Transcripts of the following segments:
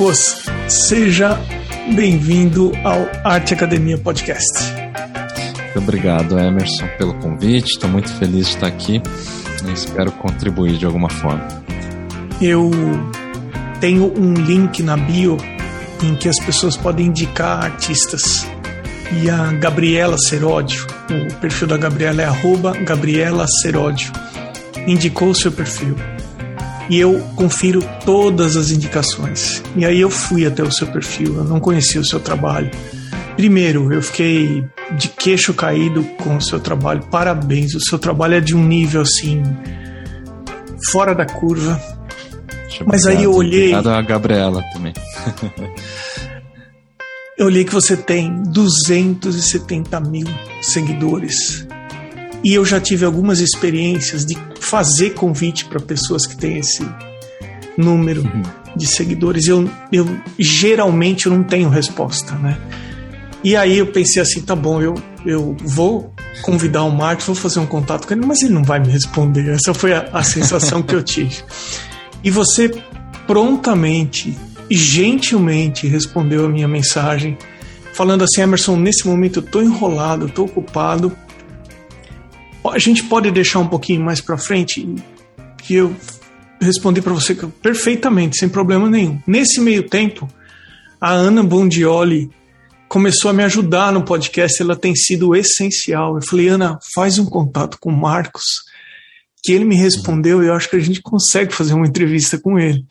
Marcos, seja bem-vindo ao Arte Academia Podcast. Muito obrigado, Emerson, pelo convite. Estou muito feliz de estar aqui e espero contribuir de alguma forma. Eu tenho um link na bio em que as pessoas podem indicar artistas. E a Gabriela Seródio, o perfil da Gabriela é arroba Gabriela Seródio, indicou o seu perfil. E eu confiro todas as indicações. E aí eu fui até o seu perfil, eu não conhecia o seu trabalho. Primeiro, eu fiquei de queixo caído com o seu trabalho. Parabéns, o seu trabalho é de um nível assim fora da curva. Mas aí eu olhei. Obrigado a Gabriela também. eu olhei que você tem 270 mil seguidores. E eu já tive algumas experiências de fazer convite para pessoas que têm esse número uhum. de seguidores. Eu, eu geralmente eu não tenho resposta, né? E aí eu pensei assim, tá bom, eu, eu vou convidar o Marcos, vou fazer um contato com ele, mas ele não vai me responder. Essa foi a, a sensação que eu tive. E você prontamente e gentilmente respondeu a minha mensagem, falando assim: Emerson, nesse momento eu estou enrolado, estou ocupado. A gente pode deixar um pouquinho mais para frente? Que eu respondi para você perfeitamente, sem problema nenhum. Nesse meio tempo, a Ana Bondioli começou a me ajudar no podcast, ela tem sido essencial. Eu falei, Ana, faz um contato com o Marcos que ele me respondeu e eu acho que a gente consegue fazer uma entrevista com ele.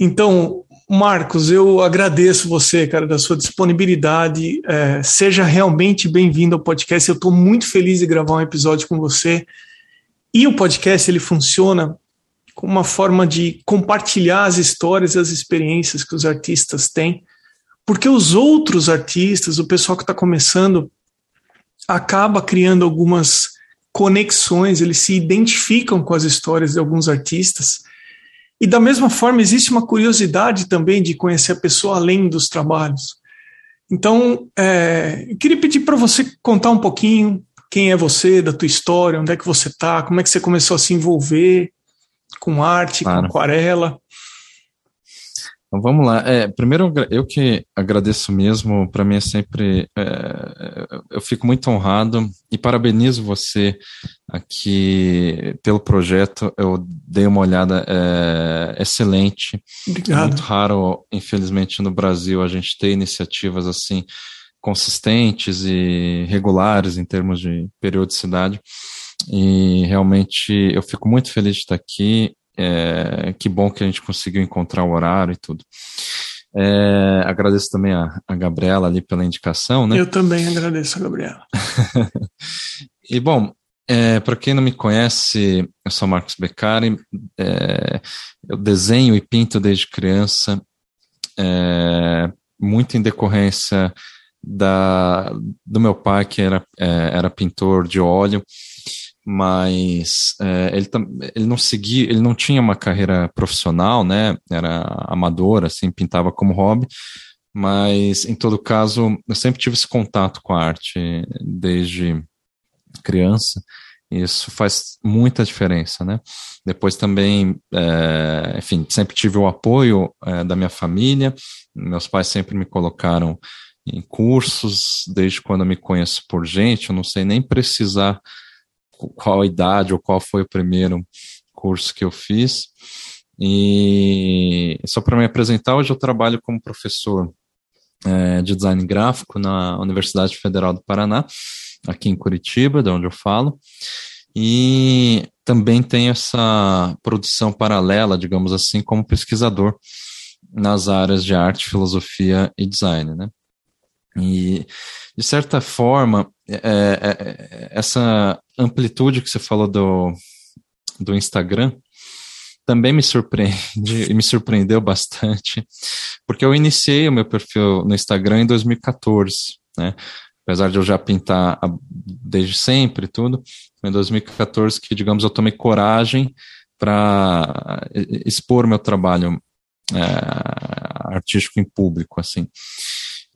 Então, Marcos, eu agradeço você, cara, da sua disponibilidade. É, seja realmente bem-vindo ao podcast. Eu estou muito feliz de gravar um episódio com você. E o podcast ele funciona como uma forma de compartilhar as histórias e as experiências que os artistas têm, porque os outros artistas, o pessoal que está começando, acaba criando algumas conexões, eles se identificam com as histórias de alguns artistas. E da mesma forma, existe uma curiosidade também de conhecer a pessoa além dos trabalhos. Então, é, eu queria pedir para você contar um pouquinho quem é você, da tua história, onde é que você está, como é que você começou a se envolver com arte, claro. com aquarela. Então vamos lá. É, primeiro, eu que agradeço mesmo. Para mim é sempre. É, eu fico muito honrado e parabenizo você aqui pelo projeto. Eu dei uma olhada é, excelente. Obrigado. Muito raro, infelizmente, no Brasil a gente ter iniciativas assim consistentes e regulares em termos de periodicidade. E realmente eu fico muito feliz de estar aqui. É, que bom que a gente conseguiu encontrar o horário e tudo. É, agradeço também a, a, Gabriela ali pela indicação, né? Eu também agradeço a Gabriela. e bom, é, para quem não me conhece, eu sou Marcos Beccari, é, eu desenho e pinto desde criança, é, muito em decorrência da, do meu pai, que era, é, era pintor de óleo, mas é, ele, ele não seguia, ele não tinha uma carreira profissional, né? Era amador, assim, pintava como hobby. Mas, em todo caso, eu sempre tive esse contato com a arte desde criança. E isso faz muita diferença, né? Depois também, é, enfim, sempre tive o apoio é, da minha família. Meus pais sempre me colocaram em cursos, desde quando eu me conheço por gente, eu não sei nem precisar qual a idade ou qual foi o primeiro curso que eu fiz. E só para me apresentar, hoje eu trabalho como professor é, de design gráfico na Universidade Federal do Paraná, aqui em Curitiba, de onde eu falo. E também tenho essa produção paralela, digamos assim, como pesquisador nas áreas de arte, filosofia e design, né? E, de certa forma, é, é, é, essa amplitude que você falou do, do Instagram também me surpreende e me surpreendeu bastante, porque eu iniciei o meu perfil no Instagram em 2014, né? Apesar de eu já pintar desde sempre tudo, em 2014 que, digamos, eu tomei coragem para expor meu trabalho é, artístico em público, assim.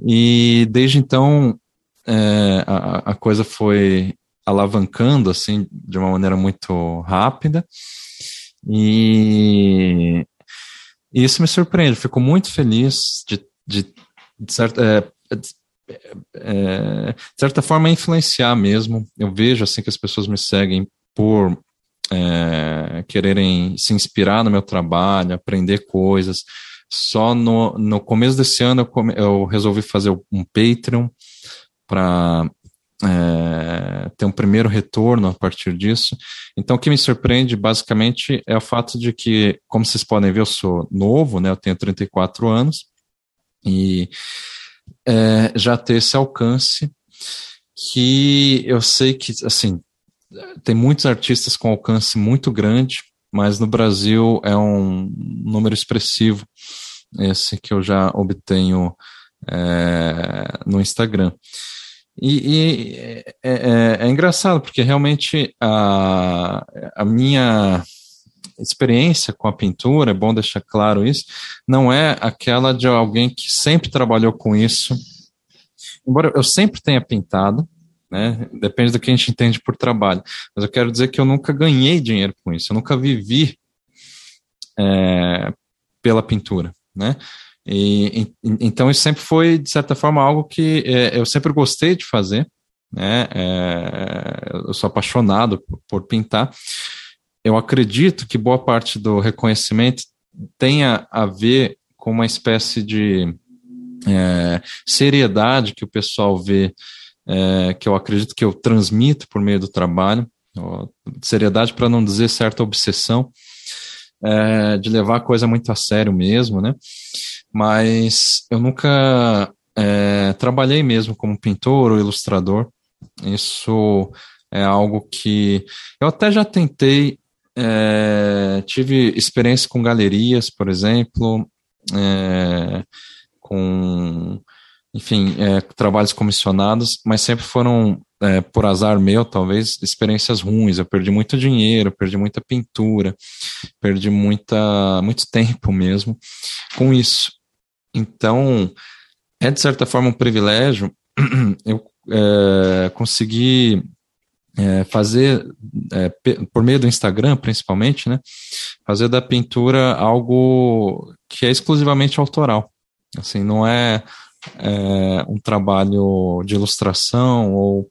E desde então é, a, a coisa foi alavancando assim de uma maneira muito rápida e isso me surpreende, fico muito feliz de, de, de certa, é, de, é, de certa forma influenciar mesmo. Eu vejo assim que as pessoas me seguem por é, quererem se inspirar no meu trabalho, aprender coisas. Só no, no começo desse ano eu, come, eu resolvi fazer um Patreon para é, ter um primeiro retorno a partir disso. Então, o que me surpreende basicamente é o fato de que, como vocês podem ver, eu sou novo, né? Eu tenho 34 anos e é, já ter esse alcance que eu sei que, assim, tem muitos artistas com alcance muito grande, mas no Brasil é um número expressivo esse que eu já obtenho é, no Instagram. E, e é, é, é, engraçado, porque realmente a, a minha experiência com a pintura, é bom deixar claro isso, não é aquela de alguém que sempre trabalhou com isso. Embora eu sempre tenha pintado, né? Depende do que a gente entende por trabalho. Mas eu quero dizer que eu nunca ganhei dinheiro com isso, eu nunca vivi é, pela pintura, né? E, e, então isso sempre foi, de certa forma, algo que é, eu sempre gostei de fazer, né? É, eu sou apaixonado por, por pintar. Eu acredito que boa parte do reconhecimento tenha a ver com uma espécie de é, seriedade que o pessoal vê, é, que eu acredito que eu transmito por meio do trabalho, seriedade para não dizer certa obsessão, é, de levar a coisa muito a sério mesmo, né? mas eu nunca é, trabalhei mesmo como pintor ou ilustrador. Isso é algo que eu até já tentei, é, tive experiência com galerias, por exemplo, é, com, enfim, é, trabalhos comissionados, mas sempre foram, é, por azar meu, talvez, experiências ruins. Eu perdi muito dinheiro, perdi muita pintura, perdi muita, muito tempo mesmo com isso. Então, é de certa forma um privilégio eu é, conseguir é, fazer, é, por meio do Instagram principalmente, né, fazer da pintura algo que é exclusivamente autoral. Assim, não é, é um trabalho de ilustração ou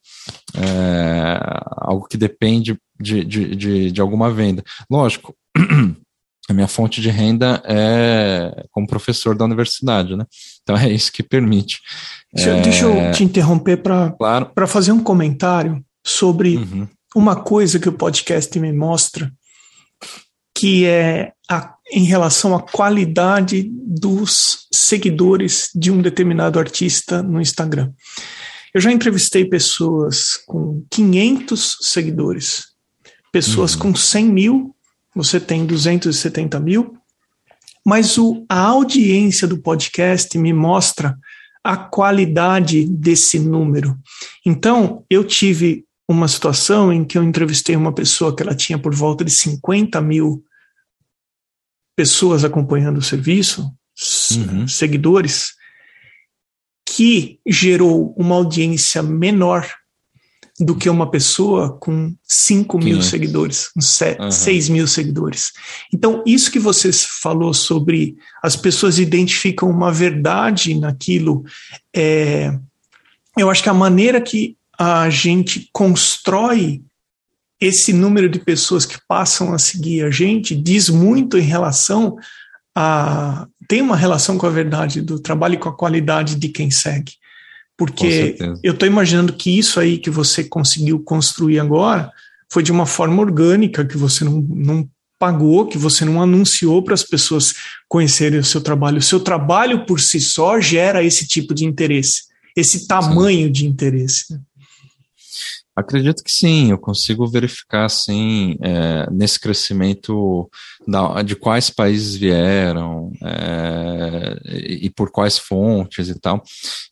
é, algo que depende de, de, de, de alguma venda. Lógico, a minha fonte de renda é como professor da universidade, né? Então é isso que permite. Deixa, é... deixa eu te interromper para claro. fazer um comentário sobre uhum. uma coisa que o podcast me mostra, que é a, em relação à qualidade dos seguidores de um determinado artista no Instagram. Eu já entrevistei pessoas com 500 seguidores, pessoas uhum. com 100 mil você tem 270 mil, mas o, a audiência do podcast me mostra a qualidade desse número. Então, eu tive uma situação em que eu entrevistei uma pessoa que ela tinha por volta de 50 mil pessoas acompanhando o serviço, uhum. seguidores, que gerou uma audiência menor do que uma pessoa com 5 mil seguidores, com 6 uhum. mil seguidores. Então, isso que você falou sobre as pessoas identificam uma verdade naquilo, é, eu acho que a maneira que a gente constrói esse número de pessoas que passam a seguir a gente diz muito em relação a. tem uma relação com a verdade do trabalho e com a qualidade de quem segue. Porque eu estou imaginando que isso aí que você conseguiu construir agora foi de uma forma orgânica, que você não, não pagou, que você não anunciou para as pessoas conhecerem o seu trabalho. O seu trabalho por si só gera esse tipo de interesse, esse tamanho sim. de interesse. Acredito que sim, eu consigo verificar assim é, nesse crescimento da, de quais países vieram é, e por quais fontes e tal.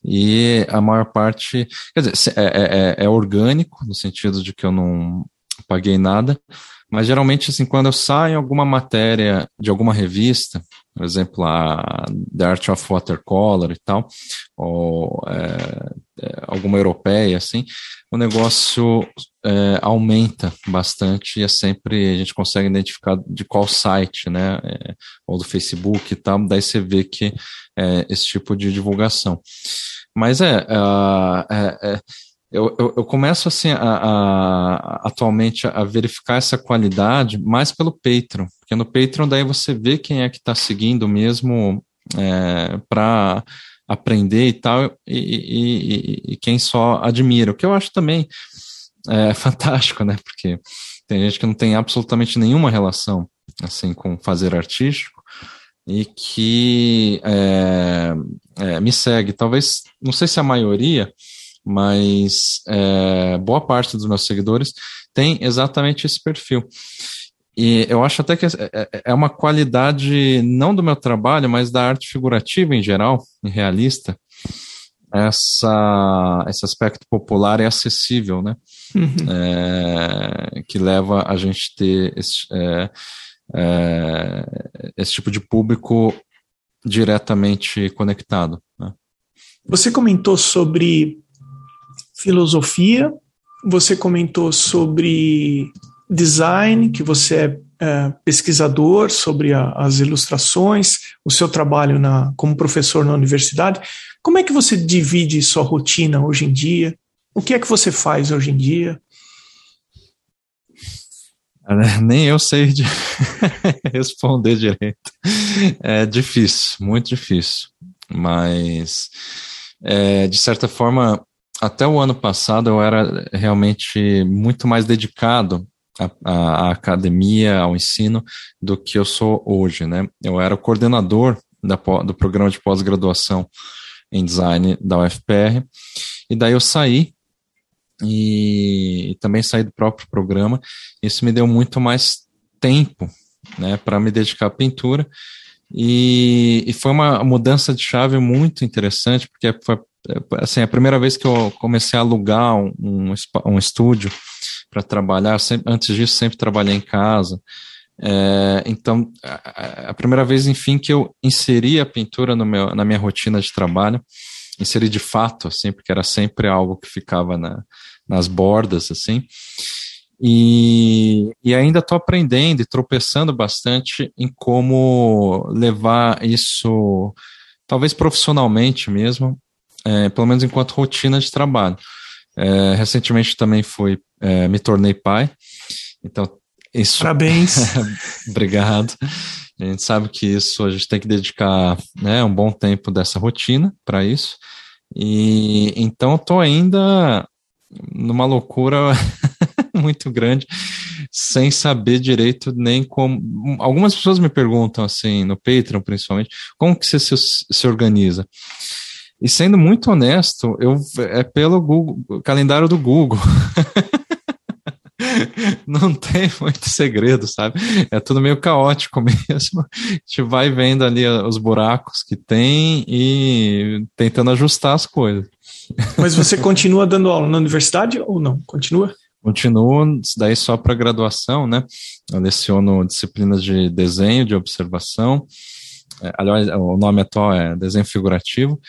E a maior parte, quer dizer, é, é, é, é orgânico, no sentido de que eu não paguei nada, mas geralmente assim, quando eu saio alguma matéria de alguma revista, por exemplo, a The Art of Watercolor e tal, ou é, alguma europeia, assim, o negócio é, aumenta bastante e é sempre a gente consegue identificar de qual site, né, é, ou do Facebook e tal, daí você vê que é esse tipo de divulgação. Mas é, é, é eu, eu, eu, começo assim a, a, atualmente a verificar essa qualidade mais pelo Patreon, porque no Patreon daí você vê quem é que está seguindo mesmo é, para aprender e tal, e, e, e, quem só admira, o que eu acho também é fantástico, né? Porque tem gente que não tem absolutamente nenhuma relação assim com fazer artístico e que é, é, me segue. Talvez, não sei se a maioria, mas é, boa parte dos meus seguidores tem exatamente esse perfil. E eu acho até que é, é, é uma qualidade não do meu trabalho, mas da arte figurativa em geral, realista, essa, esse aspecto popular e acessível, né? Uhum. É, que leva a gente ter esse, é, é, esse tipo de público diretamente conectado. Né? Você comentou sobre filosofia, você comentou sobre design, que você é, é pesquisador sobre a, as ilustrações, o seu trabalho na, como professor na universidade. Como é que você divide sua rotina hoje em dia? O que é que você faz hoje em dia? Nem eu sei de responder direito. É difícil, muito difícil. Mas, é, de certa forma, até o ano passado eu era realmente muito mais dedicado à, academia, ao ensino, do que eu sou hoje, né? Eu era o coordenador da, do programa de pós-graduação em design da UFPR, e daí eu saí e, e também saí do próprio programa. Isso me deu muito mais tempo, né, para me dedicar à pintura. E, e, foi uma mudança de chave muito interessante, porque foi assim, a primeira vez que eu comecei a alugar um, um, um estúdio para trabalhar, sempre, antes disso sempre trabalhei em casa, é, então, a, a, primeira vez, enfim, que eu inseri a pintura no meu, na minha rotina de trabalho, inseri de fato, assim, porque era sempre algo que ficava na, nas bordas, assim, e, e ainda estou aprendendo e tropeçando bastante em como levar isso, talvez profissionalmente mesmo, é, pelo menos enquanto rotina de trabalho. É, recentemente também fui, é, me tornei pai, então isso. Parabéns. Obrigado. A gente sabe que isso a gente tem que dedicar né, um bom tempo dessa rotina para isso. E então estou ainda numa loucura muito grande, sem saber direito nem como. Algumas pessoas me perguntam assim, no Patreon principalmente, como que você se, se organiza? E sendo muito honesto, eu é pelo Google, calendário do Google. não tem muito segredo, sabe? É tudo meio caótico mesmo. A gente vai vendo ali os buracos que tem e tentando ajustar as coisas. Mas você continua dando aula na universidade ou não? Continua? Continuo, daí só para graduação, né? Eu leciono disciplinas de desenho, de observação. É, aliás, o nome atual é desenho figurativo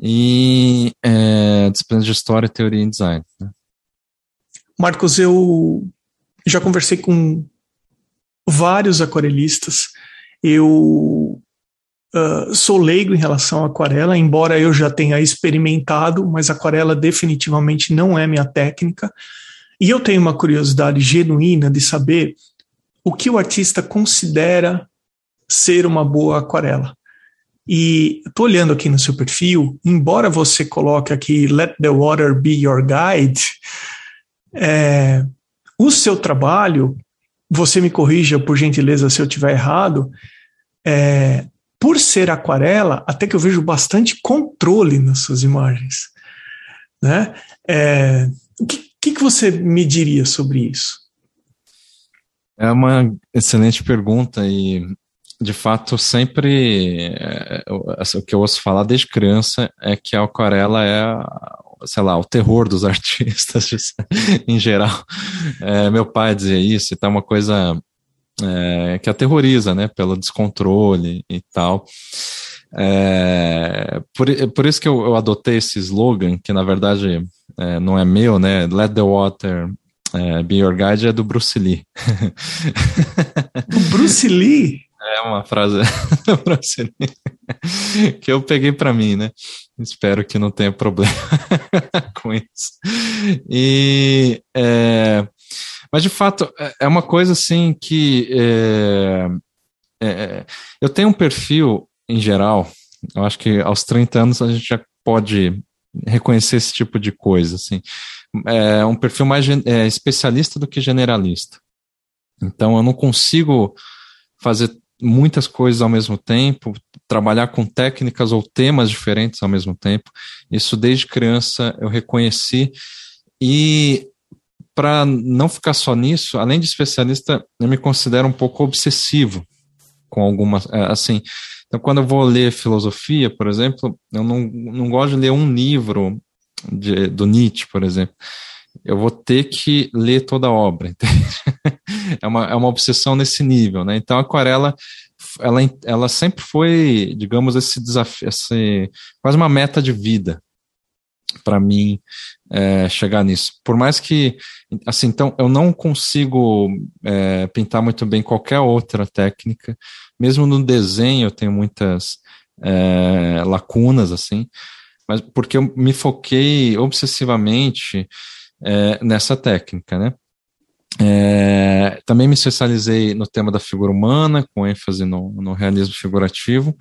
e é, disciplinas de história, teoria e design. Né? Marcos, eu já conversei com vários aquarelistas. Eu uh, sou leigo em relação à aquarela, embora eu já tenha experimentado, mas aquarela definitivamente não é minha técnica. E eu tenho uma curiosidade genuína de saber o que o artista considera ser uma boa aquarela. E estou olhando aqui no seu perfil, embora você coloque aqui Let the Water Be Your Guide, é, o seu trabalho, você me corrija por gentileza se eu estiver errado, é, por ser aquarela, até que eu vejo bastante controle nas suas imagens. Né? É, o que, que, que você me diria sobre isso? É uma excelente pergunta e de fato, sempre é, o que eu ouço falar desde criança é que a aquarela é, sei lá, o terror dos artistas em geral. É, meu pai dizia isso, e tá uma coisa é, que aterroriza, né, pelo descontrole e tal. É, por, por isso que eu, eu adotei esse slogan, que na verdade é, não é meu, né? Let the water é, be your guide, é do Bruce Lee. Do Bruce Lee? É uma frase que eu peguei para mim, né? Espero que não tenha problema com isso. E, é, mas de fato é, é uma coisa assim que é, é, eu tenho um perfil em geral. Eu acho que aos 30 anos a gente já pode reconhecer esse tipo de coisa, assim. É um perfil mais é, especialista do que generalista. Então eu não consigo fazer muitas coisas ao mesmo tempo, trabalhar com técnicas ou temas diferentes ao mesmo tempo. Isso desde criança eu reconheci e para não ficar só nisso, além de especialista, eu me considero um pouco obsessivo com algumas, é, assim, então quando eu vou ler filosofia, por exemplo, eu não, não gosto de ler um livro de, do Nietzsche, por exemplo. Eu vou ter que ler toda a obra, é, uma, é uma obsessão nesse nível, né? Então a aquarela, ela, ela sempre foi, digamos, esse desafio, esse, quase uma meta de vida para mim é, chegar nisso. Por mais que, assim, então eu não consigo é, pintar muito bem qualquer outra técnica, mesmo no desenho eu tenho muitas é, lacunas, assim, mas porque eu me foquei obsessivamente é, nessa técnica, né? É, também me especializei no tema da figura humana, com ênfase no, no realismo figurativo,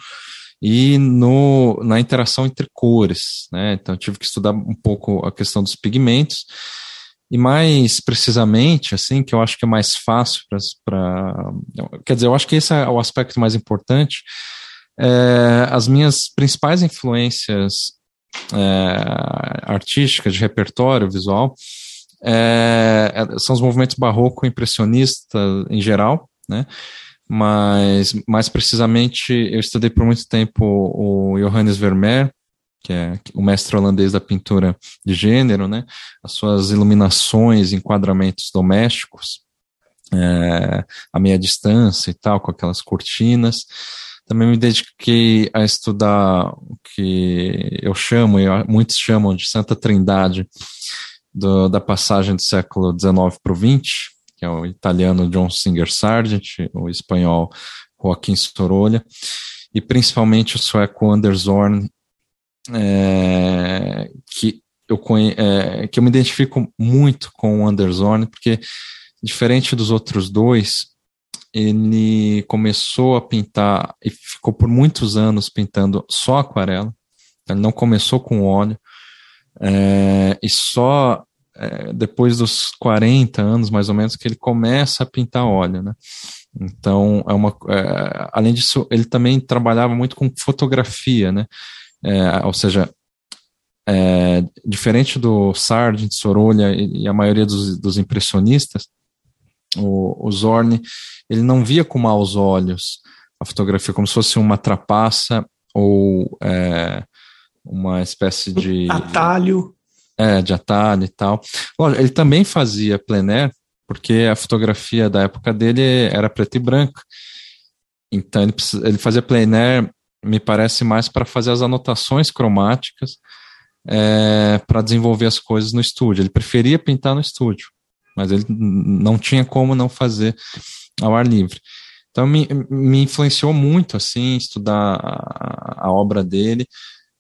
e no, na interação entre cores, né? Então tive que estudar um pouco a questão dos pigmentos e mais precisamente, assim, que eu acho que é mais fácil para, quer dizer, eu acho que esse é o aspecto mais importante. É, as minhas principais influências é, artísticas de repertório visual é, é são os movimentos barroco impressionista em geral, né? mas mais precisamente eu estudei por muito tempo o Johannes Vermeer, que é o mestre holandês da pintura de gênero, né? As suas iluminações, enquadramentos domésticos, é, a meia distância e tal, com aquelas cortinas. Também me dediquei a estudar o que eu chamo, e muitos chamam de Santa Trindade, do, da passagem do século XIX para o XX, que é o italiano John Singer Sargent, o espanhol Joaquim Sorolha, e principalmente o sueco Anders Zorn, é, que, eu conhe, é, que eu me identifico muito com o Anders Zorn, porque diferente dos outros dois, ele começou a pintar e ficou por muitos anos pintando só aquarela, ele não começou com óleo, é, e só é, depois dos 40 anos, mais ou menos, que ele começa a pintar óleo, né? Então, é uma, é, além disso, ele também trabalhava muito com fotografia, né? É, ou seja, é, diferente do Sargent, Sorolha e, e a maioria dos, dos impressionistas, o, o, Zorn, ele não via com maus olhos a fotografia como se fosse uma trapaça ou é, uma espécie de... Atalho. É, de atalho e tal. Ele também fazia plein air, porque a fotografia da época dele era preta e branca. Então ele, ele fazia plein air, me parece mais para fazer as anotações cromáticas, é, para desenvolver as coisas no estúdio. Ele preferia pintar no estúdio, mas ele não tinha como não fazer ao ar livre. Então me, me influenciou muito assim estudar a, a obra dele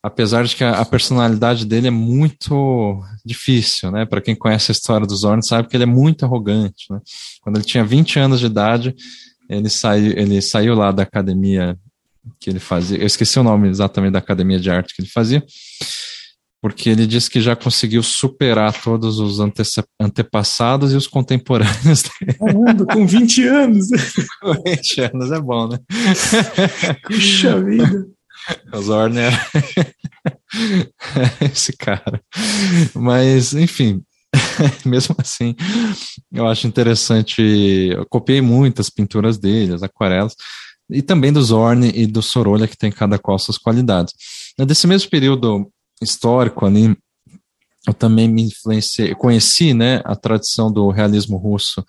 apesar de que a, a, personalidade dele é muito difícil, né? Para quem conhece a história do Zorn, sabe que ele é muito arrogante, né? Quando ele tinha 20 anos de idade, ele saiu, ele saiu lá da academia que ele fazia, eu esqueci o nome exatamente da academia de arte que ele fazia, porque ele disse que já conseguiu superar todos os ante antepassados e os contemporâneos. Caramba, com 20 anos! com 20 anos é bom, né? Puxa vida! O Zorn era esse cara. Mas, enfim, mesmo assim, eu acho interessante. Eu copiei muitas pinturas dele, as aquarelas, e também do Zorn e do Sorolha, que tem cada qual suas qualidades. Desse mesmo período histórico ali, eu também me influenciei, conheci né, a tradição do realismo russo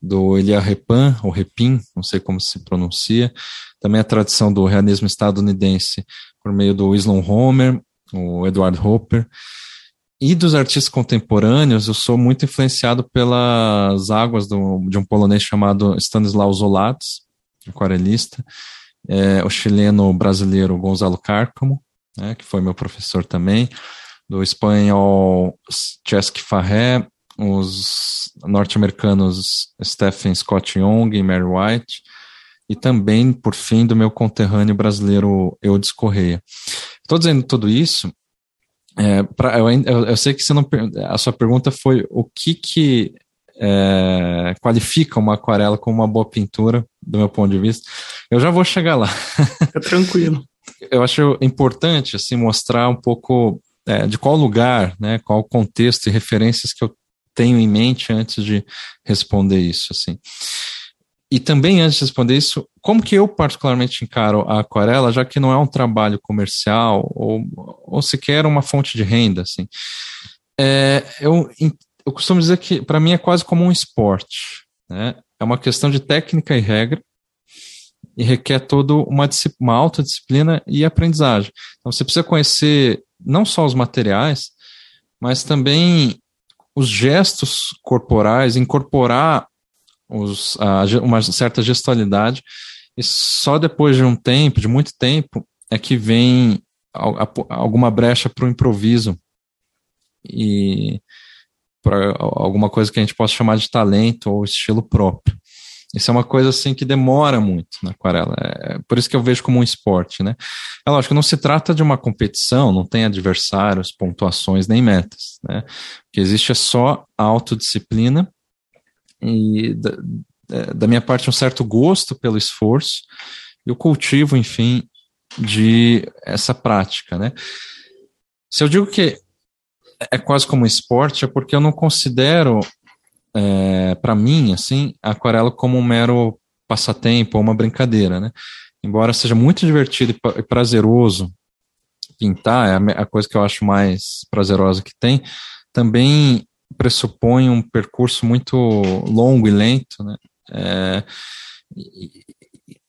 do Elia Repin, ou Repin, não sei como se pronuncia, também a tradição do realismo estadunidense por meio do Islon Homer, o Edward Hopper, e dos artistas contemporâneos, eu sou muito influenciado pelas águas do, de um polonês chamado Stanislaw Zolates, aquarelista, é, o chileno brasileiro Gonzalo Cárcamo, né, que foi meu professor também, do espanhol Cesc Farré, os norte-americanos Stephen Scott Young e Mary White, e também, por fim, do meu conterrâneo brasileiro Eudes Correia. Estou dizendo tudo isso, é, pra, eu, eu, sei que você não, a sua pergunta foi o que, que é, qualifica uma aquarela como uma boa pintura, do meu ponto de vista. Eu já vou chegar lá. É tranquilo. eu acho importante assim mostrar um pouco é, de qual lugar, né, qual contexto e referências que eu tenho em mente antes de responder isso, assim. E também, antes de responder isso, como que eu particularmente encaro a aquarela, já que não é um trabalho comercial ou, ou sequer uma fonte de renda, assim. É, eu, eu costumo dizer que, para mim, é quase como um esporte, né? É uma questão de técnica e regra, e requer toda uma, uma autodisciplina e aprendizagem. Então, você precisa conhecer não só os materiais, mas também os gestos corporais, incorporar os, a, uma certa gestualidade, e só depois de um tempo, de muito tempo, é que vem alguma brecha para o improviso e para alguma coisa que a gente possa chamar de talento ou estilo próprio. Isso é uma coisa assim que demora muito na aquarela. É por isso que eu vejo como um esporte, né? É lógico, não se trata de uma competição, não tem adversários, pontuações nem metas, né? O que existe é só a autodisciplina e da, da minha parte um certo gosto pelo esforço e o cultivo, enfim, de essa prática, né? Se eu digo que é quase como esporte, é porque eu não considero é, para mim, assim, a aquarela como um mero passatempo ou uma brincadeira, né? Embora seja muito divertido e prazeroso pintar, é a, coisa que eu acho mais prazerosa que tem, também pressupõe um percurso muito longo e lento, né? É, e,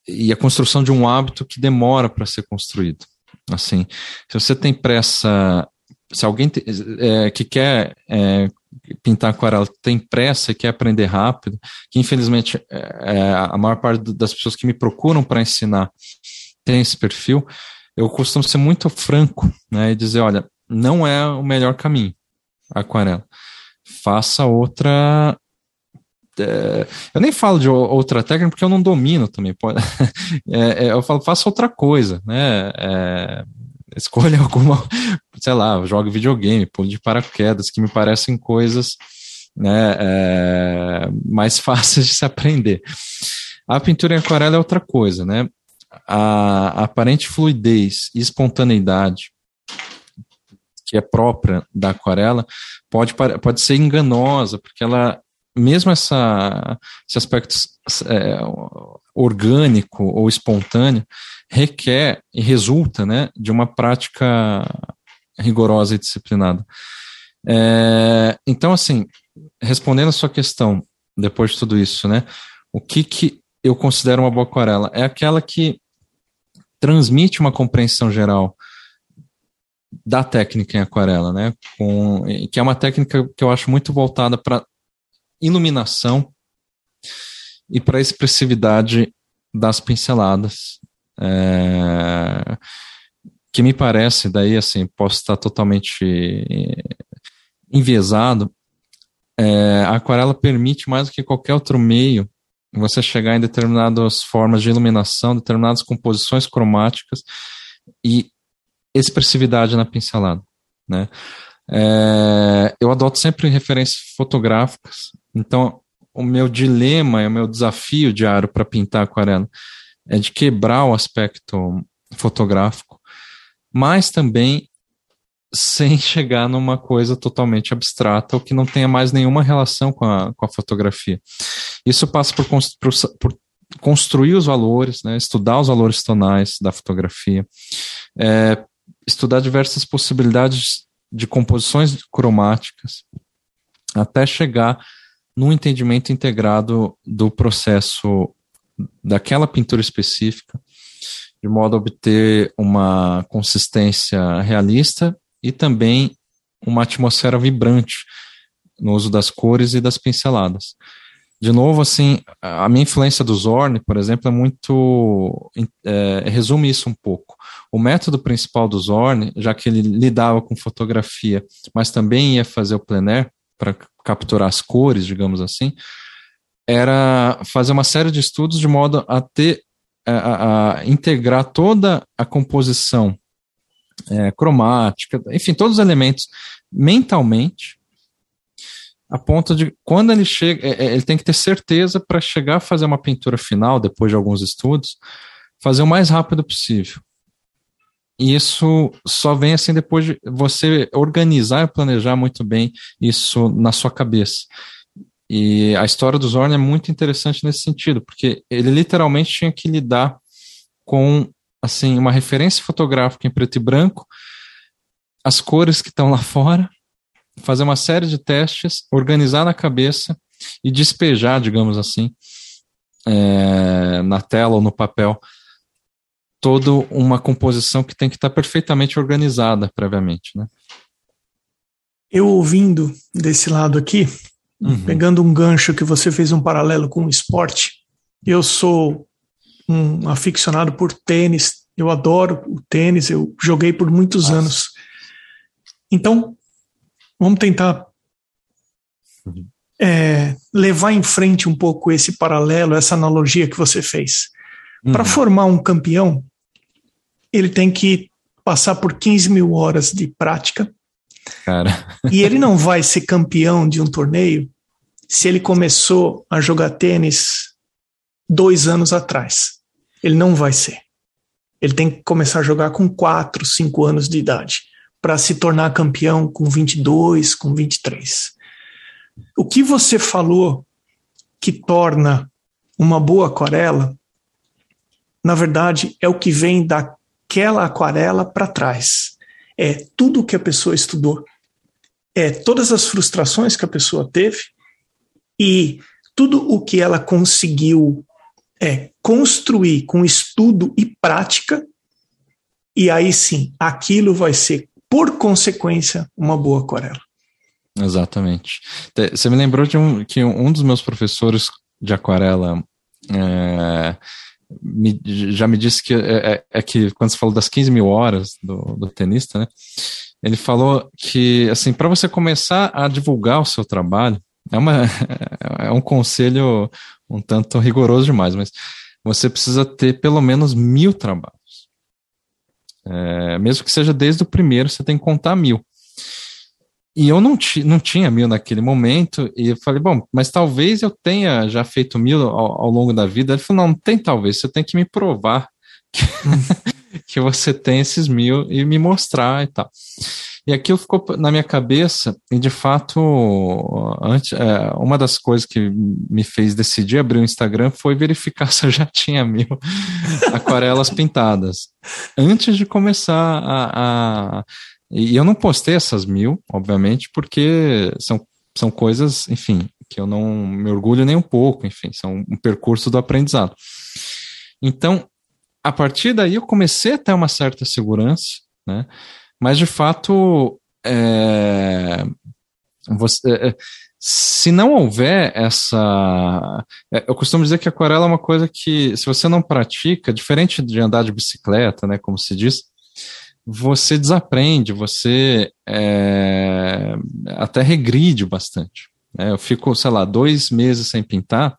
e a construção de um hábito que demora para ser construído. Assim, se você tem pressa, se alguém te, é, que quer é, pintar aquarela tem pressa e quer aprender rápido, que infelizmente é, é a maior parte das pessoas que me procuram para ensinar tem esse perfil, eu costumo ser muito franco né, e dizer: olha, não é o melhor caminho aquarela. Faça outra. É, eu nem falo de outra técnica porque eu não domino também. É, é, eu falo, faça outra coisa, né? Escolha alguma, sei lá, jogue videogame, pule de paraquedas, que me parecem coisas né, é, mais fáceis de se aprender. A pintura em aquarela é outra coisa, né? A aparente fluidez e espontaneidade que é própria da aquarela pode, pode ser enganosa, porque ela, mesmo essa, esse aspecto é, orgânico ou espontâneo, requer e resulta né, de uma prática rigorosa e disciplinada. É, então, assim, respondendo a sua questão, depois de tudo isso, né, o que, que eu considero uma boa aquarela? É aquela que transmite uma compreensão geral da técnica em aquarela, né, com, que é uma técnica que eu acho muito voltada para iluminação e para expressividade das pinceladas. É, que me parece, daí assim, posso estar totalmente enviesado, é, a aquarela permite mais do que qualquer outro meio você chegar em determinadas formas de iluminação, determinadas composições cromáticas e expressividade na pincelada, né? É, eu adoto sempre referências fotográficas, então o meu dilema e o meu desafio diário para pintar aquarela é de quebrar o aspecto fotográfico, mas também sem chegar numa coisa totalmente abstrata ou que não tenha mais nenhuma relação com a, com a fotografia. Isso passa por, por, por construir os valores, né, estudar os valores tonais da fotografia, é, estudar diversas possibilidades de composições cromáticas, até chegar num entendimento integrado do processo daquela pintura específica de modo a obter uma consistência realista e também uma atmosfera vibrante no uso das cores e das pinceladas. De novo, assim, a minha influência do Zorn, por exemplo, é muito. É, resume isso um pouco. O método principal do Zorn, já que ele lidava com fotografia, mas também ia fazer o plein air para capturar as cores, digamos assim, era fazer uma série de estudos de modo a ter a, a integrar toda a composição é, cromática, enfim, todos os elementos mentalmente, a ponto de quando ele chega, é, é ele tem que ter certeza para chegar a fazer uma pintura final, depois de alguns estudos, fazer o mais rápido possível. E isso só vem assim depois de você organizar e planejar muito bem isso na sua cabeça. E a história do Zorn é muito interessante nesse sentido, porque ele literalmente tinha que lidar com assim uma referência fotográfica em preto e branco, as cores que estão lá fora, fazer uma série de testes, organizar na cabeça e despejar, digamos assim, é, na tela ou no papel, toda uma composição que tem que estar perfeitamente organizada previamente, né? Eu ouvindo desse lado aqui, Uhum. Pegando um gancho que você fez um paralelo com o esporte, eu sou um aficionado por tênis, eu adoro o tênis, eu joguei por muitos Nossa. anos. Então, vamos tentar uhum. é, levar em frente um pouco esse paralelo, essa analogia que você fez. Uhum. Para formar um campeão, ele tem que passar por 15 mil horas de prática, Cara. E ele não vai ser campeão de um torneio se ele começou a jogar tênis dois anos atrás. Ele não vai ser. Ele tem que começar a jogar com 4, 5 anos de idade para se tornar campeão com 22, com 23. O que você falou que torna uma boa aquarela, na verdade, é o que vem daquela aquarela para trás. É tudo o que a pessoa estudou. É todas as frustrações que a pessoa teve, e tudo o que ela conseguiu é construir com estudo e prática, e aí sim, aquilo vai ser, por consequência, uma boa aquarela. Exatamente. Você me lembrou de um, que um dos meus professores de aquarela é, me, já me disse que é, é, é, que quando você falou das 15 mil horas do, do tenista, né? Ele falou que assim para você começar a divulgar o seu trabalho, é, uma, é um conselho um tanto rigoroso demais, mas você precisa ter pelo menos mil trabalhos. É, mesmo que seja desde o primeiro, você tem que contar mil. E eu não, não tinha mil naquele momento, e eu falei, bom, mas talvez eu tenha já feito mil ao, ao longo da vida. Ele falou, não, não tem talvez, você tem que me provar que, que você tem esses mil e me mostrar e tal. E aquilo ficou na minha cabeça, e de fato, antes, é, uma das coisas que me fez decidir abrir o Instagram foi verificar se eu já tinha mil aquarelas pintadas. Antes de começar a, a. E eu não postei essas mil, obviamente, porque são, são coisas, enfim, que eu não me orgulho nem um pouco, enfim, são um percurso do aprendizado. Então, a partir daí eu comecei a ter uma certa segurança, né? Mas, de fato, é, você, é, é, se não houver essa. É, eu costumo dizer que aquarela é uma coisa que, se você não pratica, diferente de andar de bicicleta, né, como se diz, você desaprende, você é, até regride bastante. Né? Eu fico, sei lá, dois meses sem pintar,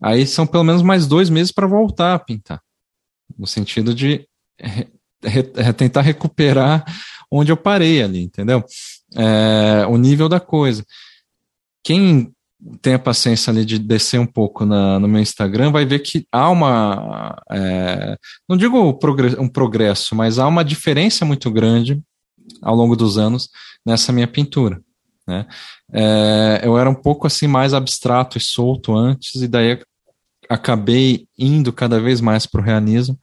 aí são pelo menos mais dois meses para voltar a pintar. No sentido de re, tentar recuperar onde eu parei ali, entendeu? É, o nível da coisa. Quem tem a paciência ali de descer um pouco na, no meu Instagram vai ver que há uma, é, não digo um progresso, mas há uma diferença muito grande ao longo dos anos nessa minha pintura. Né? É, eu era um pouco assim mais abstrato e solto antes, e daí acabei indo cada vez mais para o realismo.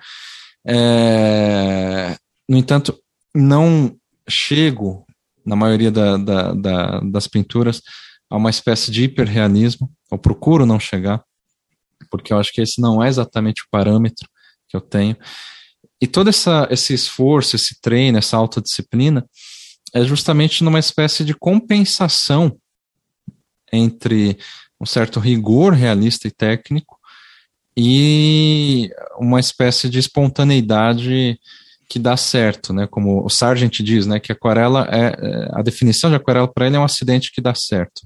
É, no entanto, não chego, na maioria da, da, da, das pinturas, a uma espécie de hiperrealismo, ou procuro não chegar, porque eu acho que esse não é exatamente o parâmetro que eu tenho. E todo essa, esse esforço, esse treino, essa autodisciplina, é justamente numa espécie de compensação entre um certo rigor realista e técnico e uma espécie de espontaneidade que dá certo, né? Como o Sargent diz, né? Que aquarela é, é a definição de aquarela para ele é um acidente que dá certo.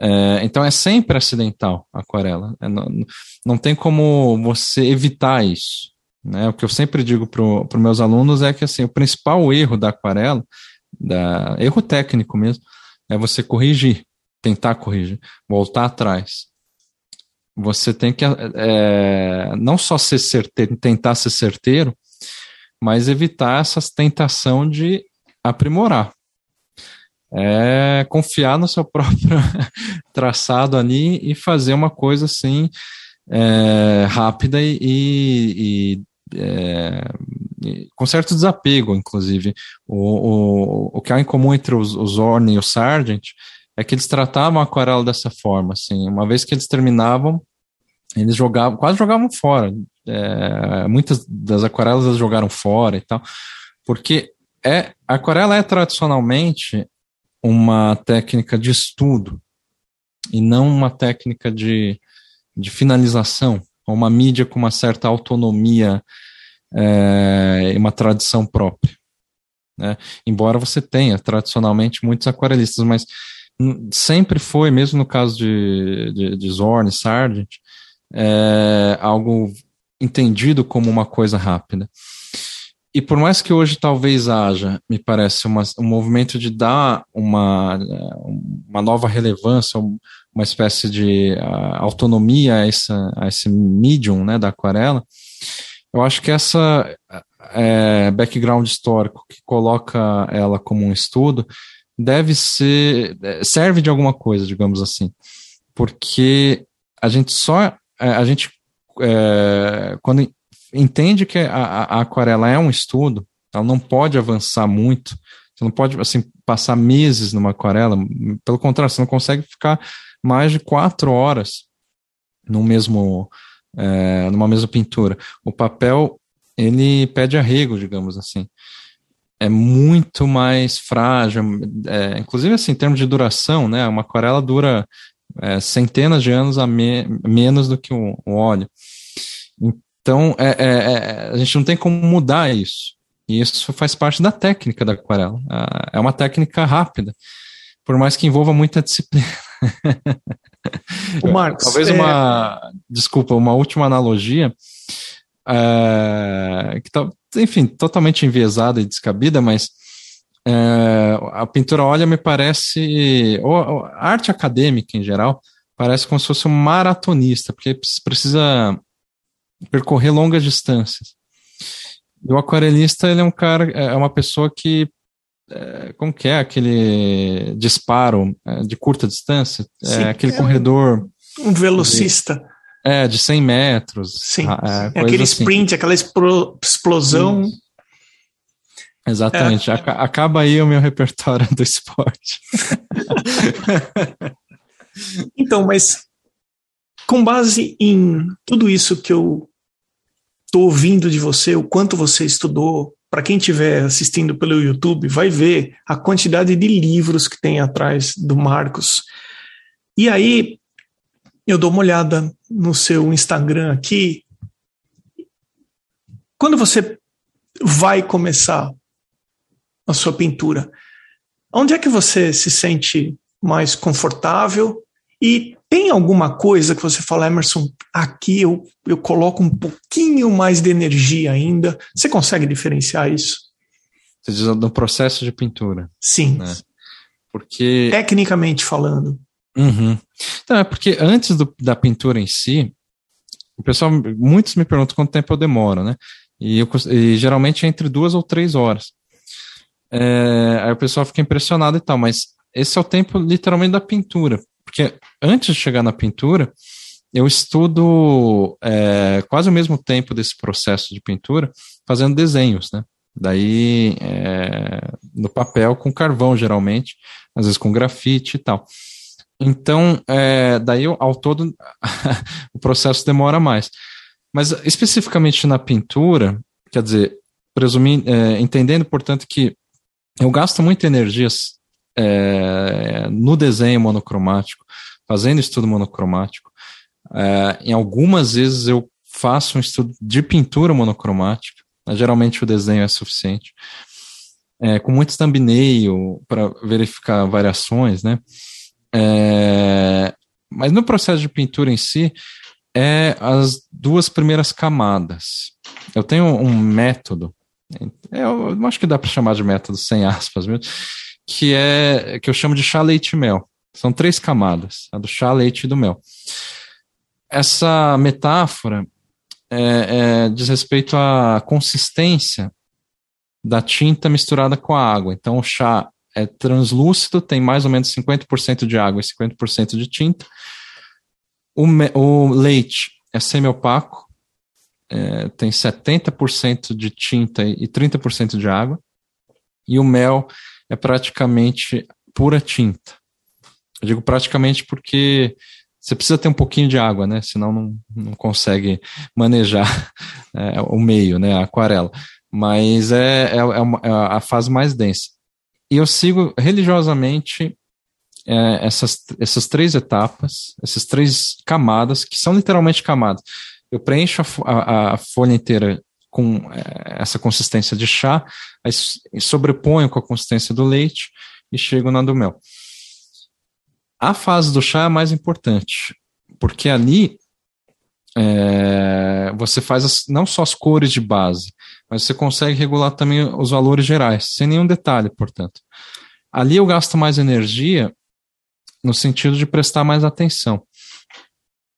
É, então é sempre acidental a aquarela. É, não, não tem como você evitar isso. Né? O que eu sempre digo para os meus alunos é que assim, o principal erro da aquarela, da, erro técnico mesmo, é você corrigir, tentar corrigir, voltar atrás. Você tem que é, não só ser certeiro, tentar ser certeiro, mas evitar essa tentação de aprimorar. É confiar no seu próprio traçado ali e fazer uma coisa assim é, rápida e, e, é, com certo desapego, inclusive. O, o, o que há em comum entre os, os Orne e o Sargent é que eles tratavam a aquarela dessa forma, assim, uma vez que eles terminavam, eles jogavam, quase jogavam fora, é, muitas das aquarelas eles jogaram fora e tal, porque é, a aquarela é tradicionalmente uma técnica de estudo e não uma técnica de, de finalização, uma mídia com uma certa autonomia é, e uma tradição própria. Né? Embora você tenha tradicionalmente muitos aquarelistas, mas sempre foi, mesmo no caso de, de, de Zorn e Sargent, é, algo entendido como uma coisa rápida. E por mais que hoje talvez haja, me parece, uma, um movimento de dar uma, uma nova relevância, uma espécie de uh, autonomia a, essa, a esse medium né, da aquarela, eu acho que essa é, background histórico que coloca ela como um estudo deve ser, serve de alguma coisa, digamos assim, porque a gente só, é, a gente é, quando entende que a, a, aquarela é um estudo, ela não pode avançar muito, você não pode assim passar meses numa aquarela, pelo contrário, você não consegue ficar mais de quatro horas no mesmo é, numa mesma pintura. O papel ele pede arrego, digamos assim. É muito mais frágil, é, inclusive assim, em termos de duração, né? Uma aquarela dura é, centenas de anos a me, menos do que o, o óleo. Então, é, é, é, a gente não tem como mudar isso. E isso faz parte da técnica da aquarela. É uma técnica rápida, por mais que envolva muita disciplina. O Marcos, Talvez é... uma. Desculpa, uma última analogia. É, que tá, enfim, totalmente enviesada e descabida, mas é, a pintura óleo me parece, ou, a arte acadêmica em geral, parece como se fosse um maratonista, porque precisa percorrer longas distâncias. E o aquarelista, ele é um cara, é uma pessoa que, é, como que é aquele disparo é, de curta distância? É Sim, é aquele corredor... Um velocista. É, de 100 metros. Sim, é, é aquele assim. sprint, aquela explosão... Exatamente. É. Acaba aí o meu repertório do esporte. então, mas com base em tudo isso que eu estou ouvindo de você, o quanto você estudou. Para quem estiver assistindo pelo YouTube, vai ver a quantidade de livros que tem atrás do Marcos. E aí, eu dou uma olhada no seu Instagram aqui. Quando você vai começar a sua pintura, onde é que você se sente mais confortável? E tem alguma coisa que você fala, Emerson, aqui eu, eu coloco um pouquinho mais de energia ainda? Você consegue diferenciar isso? Você diz no processo de pintura. Sim. Né? Porque. Tecnicamente falando. Uhum. Então, é porque antes do, da pintura em si, o pessoal, muitos me perguntam quanto tempo eu demoro, né? E, eu, e geralmente é entre duas ou três horas. É, aí o pessoal fica impressionado e tal, mas esse é o tempo literalmente da pintura. Porque antes de chegar na pintura, eu estudo é, quase o mesmo tempo desse processo de pintura fazendo desenhos, né? Daí é, no papel com carvão, geralmente, às vezes com grafite e tal. Então, é, daí ao todo o processo demora mais. Mas especificamente na pintura, quer dizer, presumir, é, entendendo, portanto, que eu gasto muita energia é, no desenho monocromático, fazendo estudo monocromático. É, em algumas vezes eu faço um estudo de pintura monocromática, geralmente o desenho é suficiente. É, com muito thumbnail para verificar variações, né? É, mas no processo de pintura em si, é as duas primeiras camadas. Eu tenho um método, eu acho que dá para chamar de método sem aspas mesmo, que é que eu chamo de chá leite mel. São três camadas, a do chá, leite e do mel. Essa metáfora é, é, diz respeito à consistência da tinta misturada com a água. Então, o chá é translúcido, tem mais ou menos 50% de água e 50% de tinta. O, me, o leite é semi-opaco, é, tem 70% de tinta e 30% de água. E o mel é praticamente pura tinta. Eu digo praticamente porque você precisa ter um pouquinho de água, né? Senão não, não consegue manejar é, o meio, né? A aquarela. Mas é, é, é, uma, é, a fase mais densa. E eu sigo religiosamente é, essas, essas três etapas, essas três camadas, que são literalmente camadas. Eu preencho a, a, a folha inteira com é, essa consistência de chá, aí sobreponho com a consistência do leite e chego na do mel. A fase do chá é a mais importante, porque ali é, você faz as, não só as cores de base, mas você consegue regular também os valores gerais, sem nenhum detalhe, portanto. Ali eu gasto mais energia no sentido de prestar mais atenção.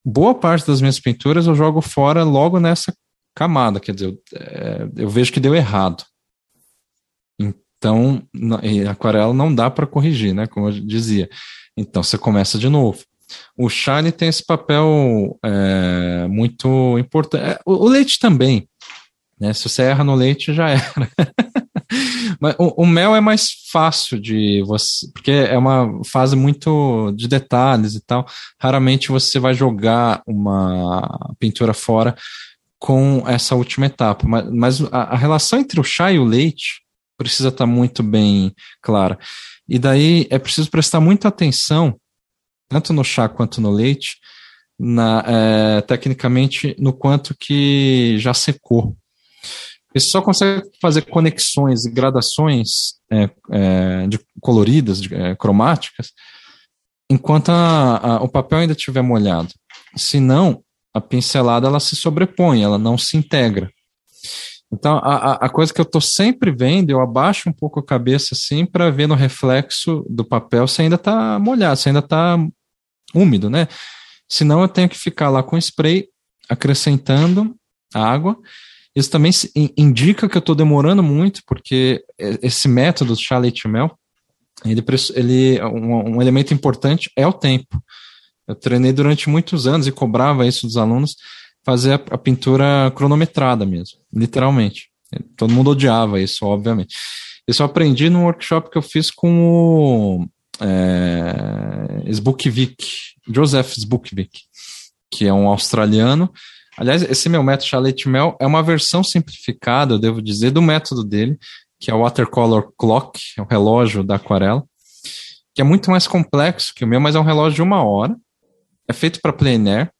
Boa parte das minhas pinturas eu jogo fora logo nessa camada, quer dizer, eu, é, eu vejo que deu errado. Então, em aquarela não dá para corrigir, né? Como eu dizia. Então você começa de novo. O Shine tem esse papel é, muito importante. É, o, leite também. Né? Se você erra no leite, já era. Mas o, o, mel é mais fácil de você, porque é uma fase muito de detalhes e tal. Raramente você vai jogar uma pintura fora com essa última etapa. Mas, mas a, a, relação entre o chá e o leite precisa estar muito bem clara. E daí é preciso prestar muita atenção, tanto no chá quanto no leite, na, é, tecnicamente no quanto que já secou. Você só consegue fazer conexões e gradações é, é, de, coloridas, de, é, cromáticas, enquanto a, a, o papel ainda estiver molhado. Senão, a pincelada ela se sobrepõe, ela não se integra. Então, a, a coisa que eu estou sempre vendo, eu abaixo um pouco a cabeça assim para ver no reflexo do papel se ainda está molhado, se ainda está úmido, né? Senão eu tenho que ficar lá com spray acrescentando água. Isso também indica que eu estou demorando muito, porque esse método chá leite mel, ele, ele um, um elemento importante é o tempo. Eu treinei durante muitos anos e cobrava isso dos alunos fazer a, a pintura cronometrada mesmo, literalmente. Todo mundo odiava isso, obviamente. Isso eu aprendi num workshop que eu fiz com o é, Joseph Zbukvik, que é um australiano. Aliás, esse meu método Chalet Mel é uma versão simplificada, eu devo dizer, do método dele, que é o Watercolor Clock, é o relógio da aquarela, que é muito mais complexo que o meu, mas é um relógio de uma hora. É feito para plein air,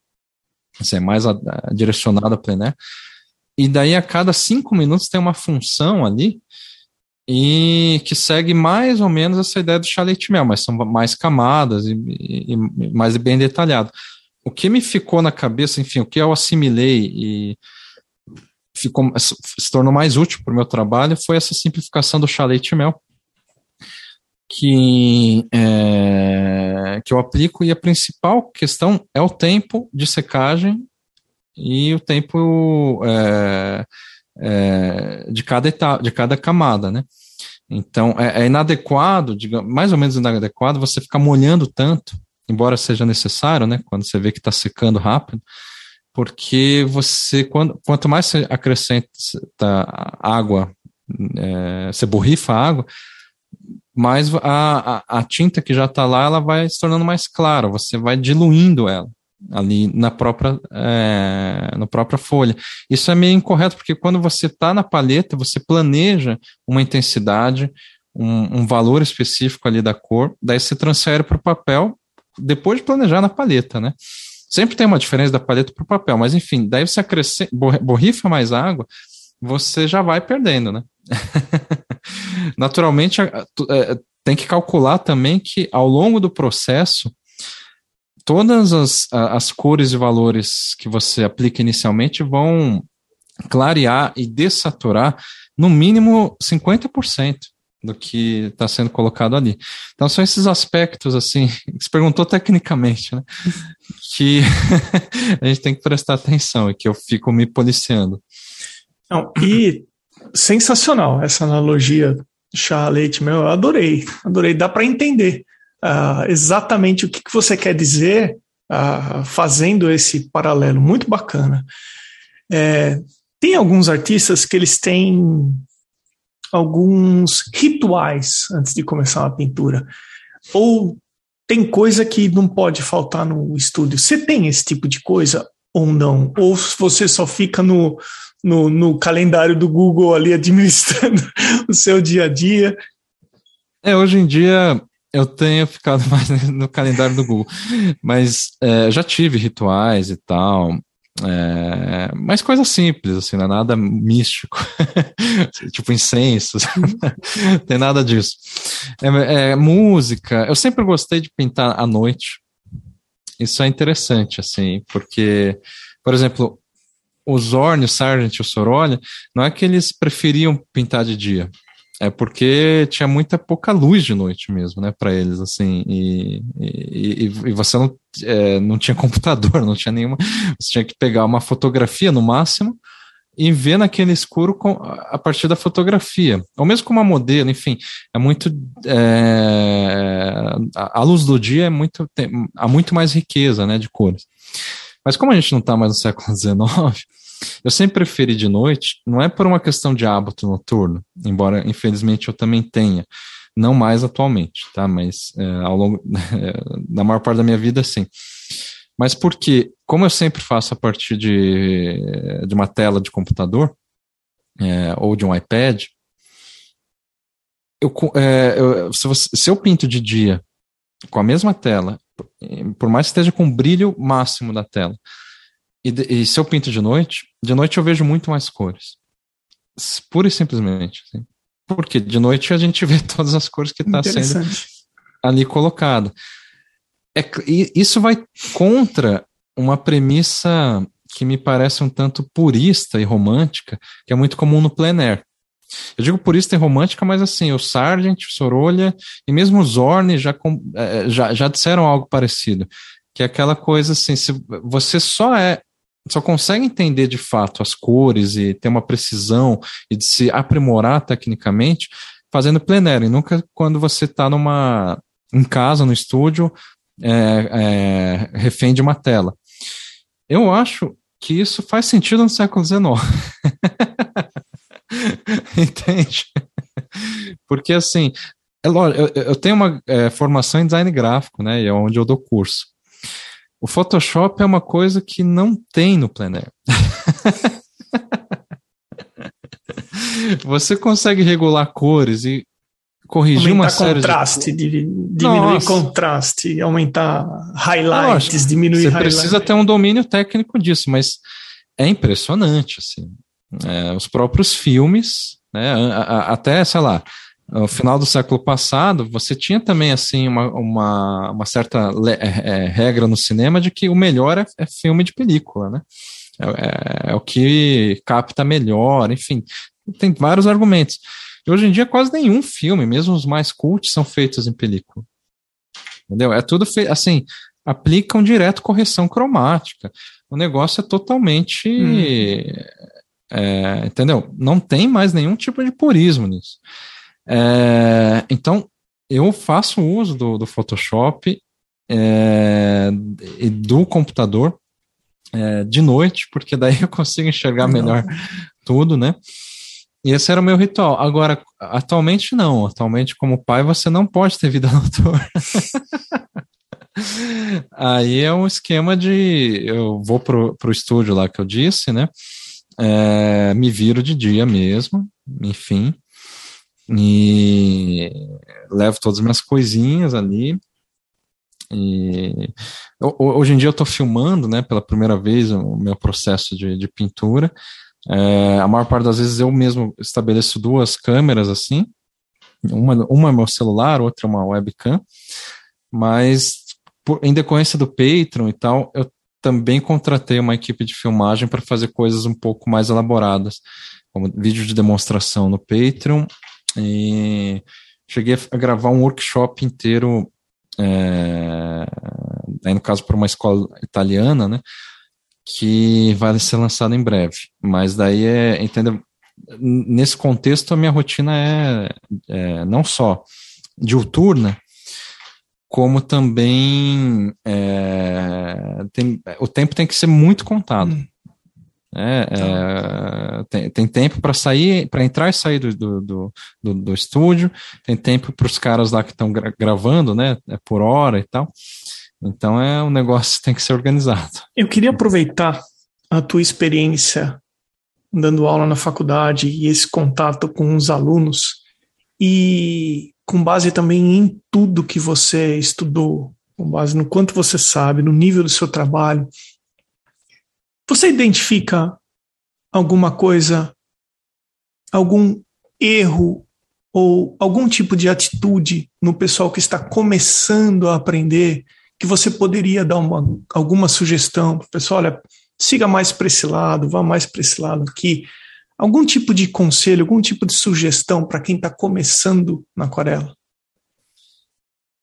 isso é mais a, a, direcionado a plein air. E daí a cada cinco minutos tem uma função ali e que segue mais ou menos essa ideia do chalet mel, mas são mais camadas e, e, e, mais bem detalhado. O que me ficou na cabeça, enfim, o que eu assimilei e ficou, se tornou mais útil para o meu trabalho foi essa simplificação do chalet mel, que, é, que eu aplico e a principal questão é o tempo de secagem e o tempo é, é, de, cada etapa, de cada camada, né? Então, é, é inadequado, digamos, mais ou menos inadequado, você ficar molhando tanto, embora seja necessário, né? Quando você vê que está secando rápido, porque você, quando, quanto mais você acrescenta água, é, você borrifa a água, mais a, a, a tinta que já está lá, ela vai se tornando mais clara, você vai diluindo ela. ali na própria, é, na própria folha. Isso é meio incorreto, porque quando você está na palheta, você planeja uma intensidade, um, um, valor específico ali da cor, daí você transfere para o papel depois de planejar na palheta, né? Sempre tem uma diferença da palheta para o papel, mas enfim, daí você acrescenta, borrifa mais água, você já vai perdendo, né? Naturalmente, é, tem que calcular também que ao longo do processo, todas as, as cores e valores que você aplica inicialmente vão clarear e dessaturar no mínimo 50% do que está sendo colocado ali. Então são esses aspectos assim, que se perguntou tecnicamente, né? que a gente tem que prestar atenção e que eu fico me policiando. Não, e sensacional essa analogia chá leite meu, eu adorei, adorei, dá para entender uh, exatamente o que, que, você quer dizer uh, fazendo esse paralelo, muito bacana. É, tem alguns artistas que eles têm alguns rituais antes de começar uma pintura, ou tem coisa que não pode faltar no estúdio. Você tem esse tipo de coisa ou não? Ou você só fica no, no, no calendário do Google ali administrando o seu dia a dia? É, hoje em dia eu tenho ficado mais no calendário do Google, mas é, já tive rituais e tal, é, mas coisas simples, assim, não é nada místico, tipo incensos, tem nada disso. É, é, música, eu sempre gostei de pintar à noite, isso é interessante, assim, porque, por exemplo, o Zorn, o Sargent e o Sorolha, não é que eles preferiam pintar de dia, é porque tinha muita pouca luz de noite mesmo, né, para eles, assim, e, e, e você não, é, não tinha computador, não tinha nenhuma, você tinha que pegar uma fotografia no máximo e ver naquele escuro com, a partir da fotografia, ou mesmo com uma modelo, enfim, é muito, é, a, luz do dia é muito, tem, há muito mais riqueza, né, de cores. Mas como a gente não está mais no século XIX, eu sempre preferi de noite, não é por uma questão de hábito noturno, embora infelizmente eu também tenha, não mais atualmente, tá? Mas é, ao longo da maior parte da minha vida, sim. Mas porque, como eu sempre faço a partir de, de uma tela de computador é, ou de um iPad, eu, é, eu, se, você, se eu pinto de dia com a mesma tela, por mais que esteja com o brilho máximo da tela, e, e, se eu pinto de noite, de noite eu vejo muito mais cores. Pura e simplesmente. Assim. Porque de noite a gente vê todas as cores que está sendo ali colocado. É, isso vai contra uma premissa que me parece um tanto purista e romântica, que é muito comum no plein air. Eu digo purista e romântica, mas assim, o Sargent, o Sorolha e mesmo o Zorn já, é, já, já disseram algo parecido. Que é aquela coisa assim, se você só é só consegue entender de fato as cores e ter uma precisão e de se aprimorar tecnicamente fazendo e nunca quando você está numa em casa, no estúdio, é, é, refém de uma tela. Eu acho que isso faz sentido no século XIX. Entende? Porque assim, é lógico, eu, eu tenho uma é, formação em design gráfico, né? E é onde eu dou curso. O Photoshop é uma coisa que não tem no plein air. Você consegue regular cores e corrigir aumentar uma série contraste, de... diminuir Nossa. contraste, aumentar highlights, diminuir Você highlights. precisa ter um domínio técnico disso, mas é impressionante, assim. É, os próprios filmes, né, até, sei lá, no final do século passado, você tinha também assim uma, uma, uma certa é, é, regra no cinema de que o melhor é, é filme de película, né? É, é, é, o que capta melhor, enfim, tem vários argumentos. E hoje em dia quase nenhum filme, mesmo os mais cultos, são feitos em película. Entendeu? É tudo feito, assim, aplicam direto correção cromática. O negócio é totalmente. Hum. Entendeu? Não tem mais nenhum tipo de purismo nisso. É, então, eu faço uso do, do Photoshop é, e do computador é, de noite, porque daí eu consigo enxergar melhor tudo, né? E esse era o meu ritual. Agora, atualmente não. Atualmente, como pai, você não pode ter vida noturna. Aí é um esquema de eu vou pro, pro estúdio lá que eu disse, né? É, me viro de dia mesmo, enfim, e levo todas as minhas coisinhas ali. E hoje em dia eu estou filmando, né, pela primeira vez o meu processo de, de pintura. É, a maior parte das vezes eu mesmo estabeleço duas câmeras assim, uma, uma é meu celular, outra é uma webcam, mas por, em decorrência do Patreon e tal, eu também contratei uma equipe de filmagem para fazer coisas um pouco mais elaboradas, como vídeo de demonstração no Patreon, e cheguei a gravar um workshop inteiro, é, aí no caso para uma escola italiana, né, que vai ser lançado em breve. Mas daí é, entendeu? Nesse contexto, a minha rotina é, é não só diuturna, como também é, tem, o tempo tem que ser muito contado. Hum. É, é, tem, tem, tempo para sair, para entrar e sair do, do, do, do estúdio, tem tempo para os caras lá que estão gra gravando, né? É por hora e tal. Então é um negócio que tem que ser organizado. Eu queria aproveitar a tua experiência dando aula na faculdade e esse contato com os alunos e com base também em tudo que você estudou, com base no quanto você sabe, no nível do seu trabalho, você identifica alguma coisa, algum erro ou algum tipo de atitude no pessoal que está começando a aprender que você poderia dar uma, alguma sugestão para o pessoal? Olha, siga mais para esse lado, vá mais para esse lado aqui. Algum tipo de conselho, algum tipo de sugestão para quem está começando na aquarela?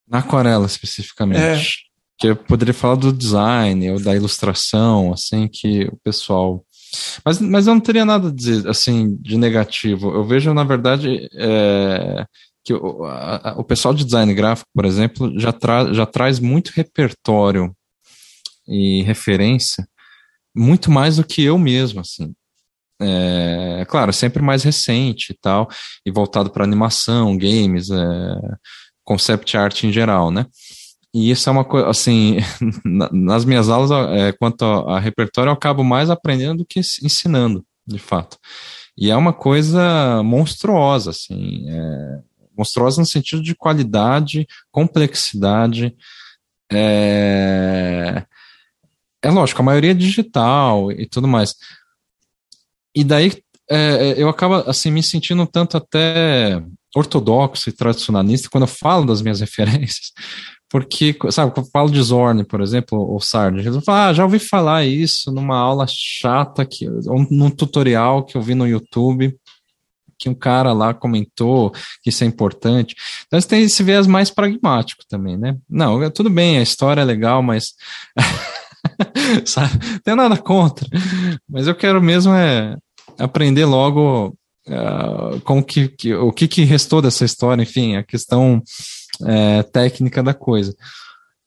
Na aquarela, especificamente. É. Que eu poderia falar do design ou da ilustração, assim, que o pessoal. Mas, mas eu não teria nada a dizer, assim, de negativo. Eu vejo, na verdade, é, que o, a, o pessoal de design gráfico, por exemplo, já, tra já traz muito repertório e referência, muito mais do que eu mesmo, assim. É, claro, sempre mais recente e tal, e voltado para animação, games, é, concept art em geral, né? E isso é uma coisa, assim, nas minhas aulas, é, quanto a, a repertório, eu acabo mais aprendendo do que ensinando, de fato. E é uma coisa monstruosa, assim, é, monstruosa no sentido de qualidade, complexidade. É, é lógico, a maioria é digital e tudo mais. E daí é, eu acabo assim me sentindo tanto até ortodoxo e tradicionalista quando eu falo das minhas referências, porque, sabe, quando eu falo de Zorn, por exemplo, ou Sard, eles falam, ah, já ouvi falar isso numa aula chata, que, ou num tutorial que eu vi no YouTube, que um cara lá comentou que isso é importante. Então você tem esse viés mais pragmático também, né? Não, tudo bem, a história é legal, mas. sabe? Não tem nada contra. Mas eu quero mesmo é aprender logo uh, com que, que, o que, que restou dessa história, enfim, a questão é, técnica da coisa.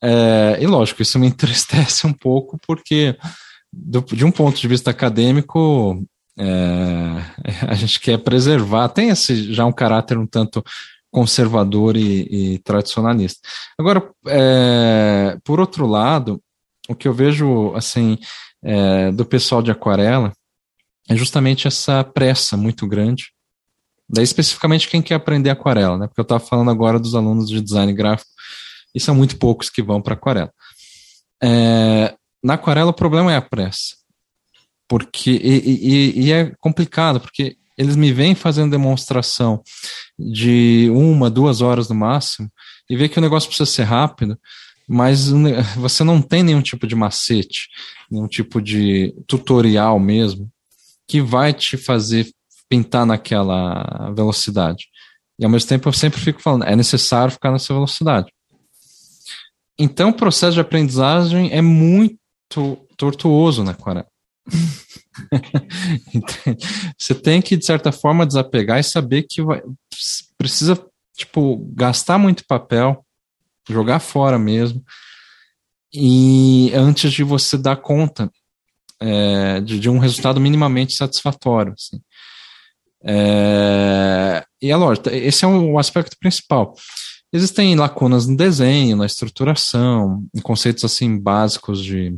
É, e lógico, isso me entristece um pouco, porque do, de um ponto de vista acadêmico, é, a gente quer preservar, tem esse já um caráter um tanto conservador e, e tradicionalista. Agora, é, por outro lado, o que eu vejo assim é, do pessoal de aquarela é justamente essa pressa muito grande. Daí especificamente quem quer aprender aquarela, né? Porque eu estava falando agora dos alunos de design gráfico e são muito poucos que vão para aquarela. É, na aquarela o problema é a pressa porque e, e, e, é complicado porque eles me vêm fazendo demonstração de uma, duas horas no máximo e vê que o negócio precisa ser rápido, mas você não tem nenhum tipo de macete, nenhum tipo de tutorial mesmo que vai te fazer pintar naquela velocidade. E ao mesmo tempo eu sempre fico falando, é necessário ficar nessa velocidade. Então o processo de aprendizagem é muito tortuoso na aquarela. você tem que, de certa forma, desapegar e saber que vai, precisa, tipo, gastar muito papel, jogar fora mesmo, e antes de você dar conta é, de, de, um resultado minimamente satisfatório. Assim. É, e é lógico, esse é o um aspecto principal. existem lacunas no desenho, na estruturação, em conceitos assim básicos de,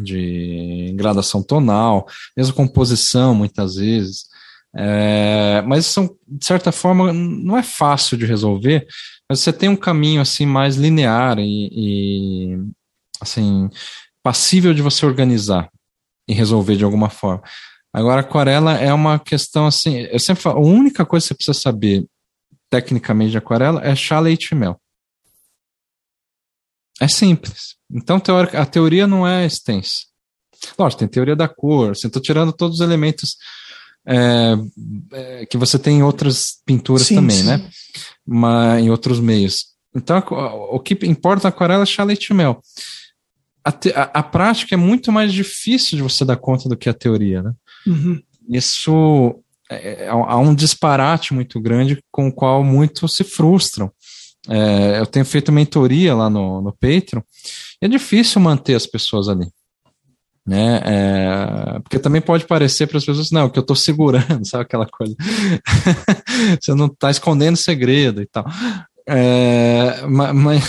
de gradação tonal, mesmo composição, muitas vezes. É, mas são, de certa forma, não é fácil de resolver, mas você tem um caminho assim mais linear e, e assim passível de você organizar e resolver de alguma forma. Agora, aquarela é uma questão assim, eu sempre falo, a única coisa que você precisa saber tecnicamente de aquarela é chá, leite e mel. É simples. Então, a teoria não é extensa. Lógico, tem teoria da cor, assim, estou tirando todos os elementos é, é, que você tem em outras pinturas sim, também, sim. né? Mas, em outros meios. Então, o que importa na aquarela é chá, leite e mel. A, te, a, a, prática é muito mais difícil de você dar conta do que a teoria, né? Uhum. Isso é, é, há um disparate muito grande com o qual muitos se frustram. É, eu tenho feito mentoria lá no, no Patreon e é difícil manter as pessoas ali. Né? É, porque também pode parecer para as pessoas, não, que eu estou segurando, sabe aquela coisa? Você não está escondendo segredo e tal. É, mas,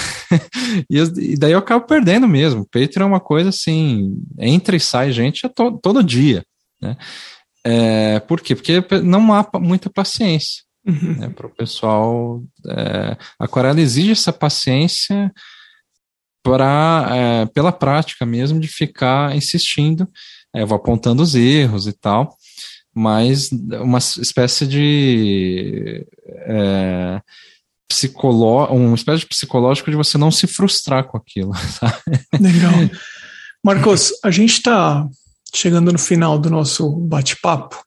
e daí eu acabo perdendo mesmo. Patreon é uma coisa assim, entra e sai gente to, todo dia. Né? É, por quê? Porque não há muita paciência uhum. né, para o pessoal. É, a aquarela exige essa paciência para é, pela prática mesmo de ficar insistindo. É, eu vou apontando os erros e tal, mas uma espécie de é, psicoló uma espécie de psicológico de você não se frustrar com aquilo. Sabe? Legal. Marcos, a gente está chegando no final do nosso bate-papo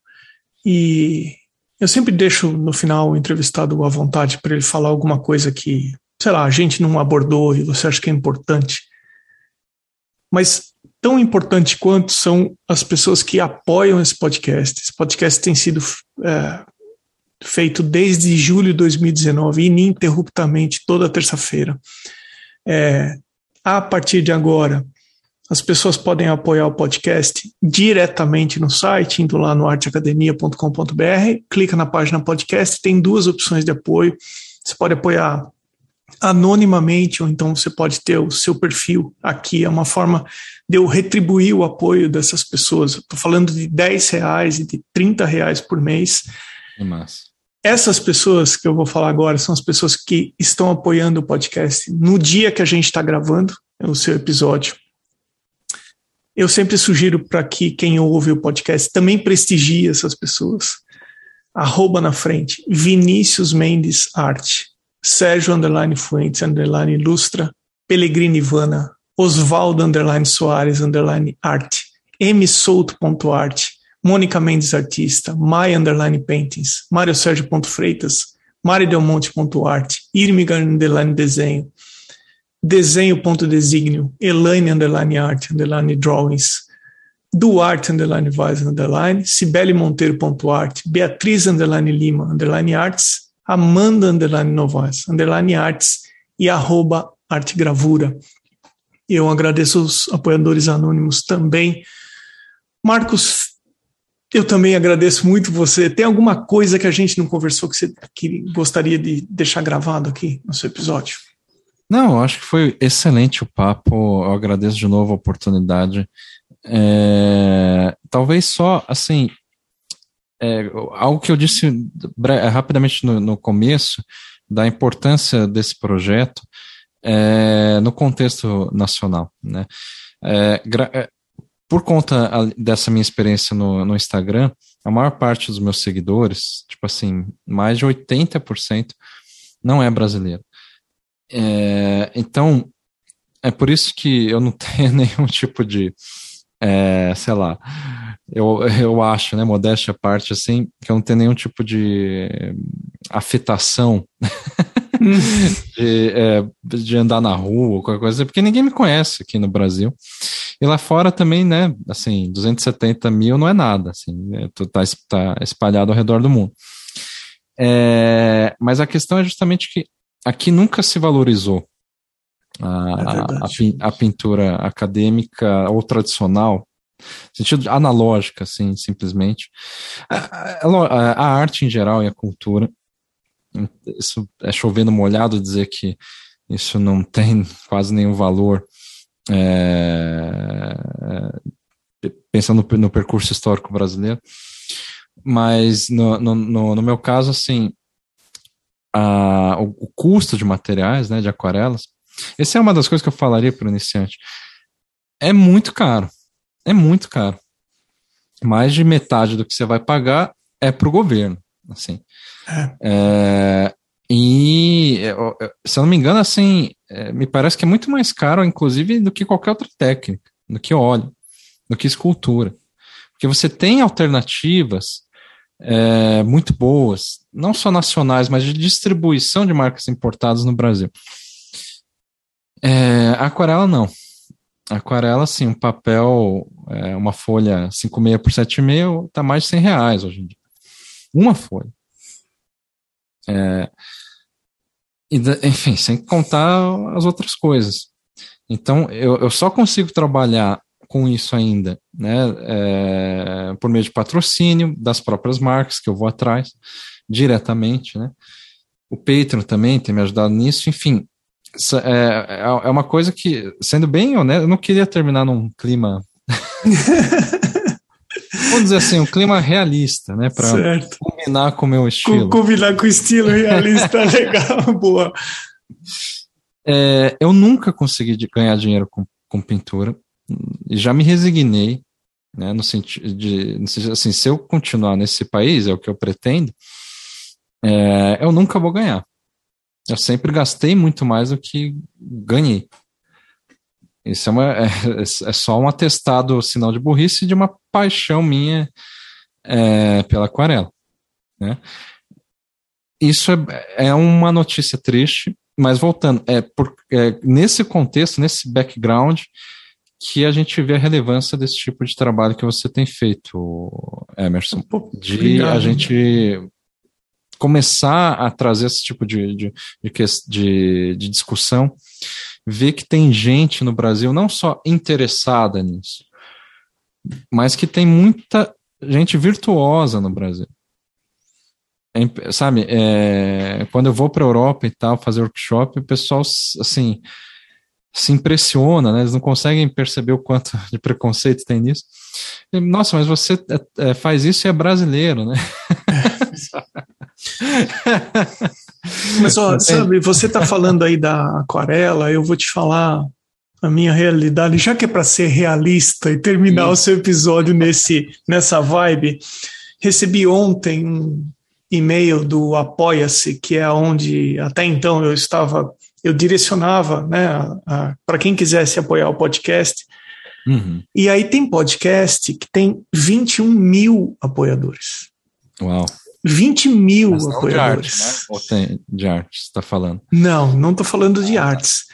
e eu sempre deixo no final o entrevistado à vontade para ele falar alguma coisa que, sei lá, a gente não abordou e você acha que é importante. Mas tão importante quanto são as pessoas que apoiam esse podcast. Esse podcast tem sido é, feito desde julho de 2019, ininterruptamente, toda terça-feira. É, a partir de agora, as pessoas podem apoiar o podcast diretamente no site, indo lá no arteacademia.com.br, clica na página podcast, tem duas opções de apoio. Você pode apoiar anonimamente, ou então você pode ter o seu perfil aqui. É uma forma de eu retribuir o apoio dessas pessoas. Estou falando de 10 reais e de 30 reais por mês. É massa. Essas pessoas que eu vou falar agora são as pessoas que estão apoiando o podcast no dia que a gente está gravando o seu episódio. Eu sempre sugiro para que quem ouve o podcast também prestigie essas pessoas. Arroba na frente, Vinícius Mendes Arte, Sérgio Underline Fuentes Underline Ilustra, Pellegrini Ivana, Osvaldo Underline Soares Underline Arte, msouto.arte, Mônica Mendes Artista, Maia Underline Paintings, Mário Sérgio Freitas, Mari Delmonte.arte, Irmigar Underline Desenho, desenho.designio, Elaine underline art, underline drawings, Duarte underline Vaz underline, Cibele Monteiro.art, Beatriz underline Lima underline arts, Amanda underline Novaes underline arts e arroba arte gravura. Eu agradeço os apoiadores anônimos também. Marcos, eu também agradeço muito você. Tem alguma coisa que a gente não conversou que você que gostaria de deixar gravado aqui no seu episódio? Não, acho que foi excelente o papo. Eu agradeço de novo a oportunidade. É, talvez só, assim, é, algo que eu disse rapidamente no, no, começo, da importância desse projeto é, no contexto nacional. Né? É, é, por conta dessa minha experiência no, no Instagram, a maior parte dos meus seguidores, tipo assim, mais de 80%, não é brasileiro. É, então, é por isso que eu não tenho nenhum tipo de, é, sei lá, eu, eu acho, né, modéstia à parte, assim, que eu não tenho nenhum tipo de afetação de, é, de andar na rua ou qualquer coisa, porque ninguém me conhece aqui no Brasil. E lá fora também, né, assim, 270 mil não é nada, assim, é, tá, tá espalhado ao redor do mundo. É, mas a questão é justamente que aqui nunca se valorizou a, é a, a, pintura acadêmica ou tradicional, sentido analógica, assim, simplesmente. A, a, arte em geral e a cultura. isso é chovendo molhado dizer que isso não tem quase nenhum valor é, é, pensando no, no, percurso histórico brasileiro. Mas no, no, no meu caso, assim, a, o, o, custo de materiais, né, de aquarelas, essa é uma das coisas que eu falaria para o iniciante. É muito caro. É muito caro. Mais de metade do que você vai pagar é para o governo. Assim. É. É, e, se eu não me engano, assim, é, me parece que é muito mais caro, inclusive, do que qualquer outra técnica, do que óleo, do que escultura. Porque você tem alternativas é, muito boas, não só nacionais, mas de distribuição de marcas importadas no Brasil. É, aquarela não. Aquarela, sim, um papel, é, uma folha 5,6 por 7,5 está mais de 100 reais hoje em dia. Uma folha. É, enfim, sem contar as outras coisas. Então, eu, eu só consigo trabalhar com isso ainda, né, é, por meio de patrocínio das próprias marcas que eu vou atrás diretamente, né. O Patreon também tem me ajudado nisso, enfim, é, é, é uma coisa que, sendo bem honesto, eu não queria terminar num clima vamos dizer assim, um clima realista, né? Para combinar com o meu estilo. combinar com o estilo realista, legal, boa. É, eu nunca consegui ganhar dinheiro com, com pintura já me resignei, né? No sentido de, assim, se eu continuar nesse país, é o que eu pretendo, é, eu nunca vou ganhar. Eu sempre gastei muito mais do que ganhei. Isso é, uma, é, é, só um atestado, sinal de burrice de uma paixão minha é, pela aquarela. Né? Isso é, é uma notícia triste, mas voltando, é, por, é nesse contexto, nesse background, que a gente vê a relevância desse tipo de trabalho que você tem feito, Emerson. De Obrigado. a gente começar a trazer esse tipo de, de, de, de discussão ver que tem gente no Brasil não só interessada nisso, mas que tem muita gente virtuosa no Brasil. É, sabe, é, quando eu vou para a Europa e tal, fazer workshop, o pessoal, assim, se impressiona, né? Eles não conseguem perceber o quanto de preconceito tem nisso. E, Nossa, mas você é, é faz isso e é brasileiro, né? Mas, ó, sabe, você está falando aí da aquarela, eu vou te falar a minha realidade, já que é para ser realista e terminar Sim. o seu episódio nesse, nessa vibe, recebi ontem um e-mail do Apoia-se, que é onde até então eu estava, eu direcionava né, para quem quisesse apoiar o podcast. Uhum. E aí tem podcast que tem 21 mil apoiadores. Uau. 20 mil Mas não apoiadores. De arte, né? Ou tem de arte, você está falando? Não, não estou falando de artes.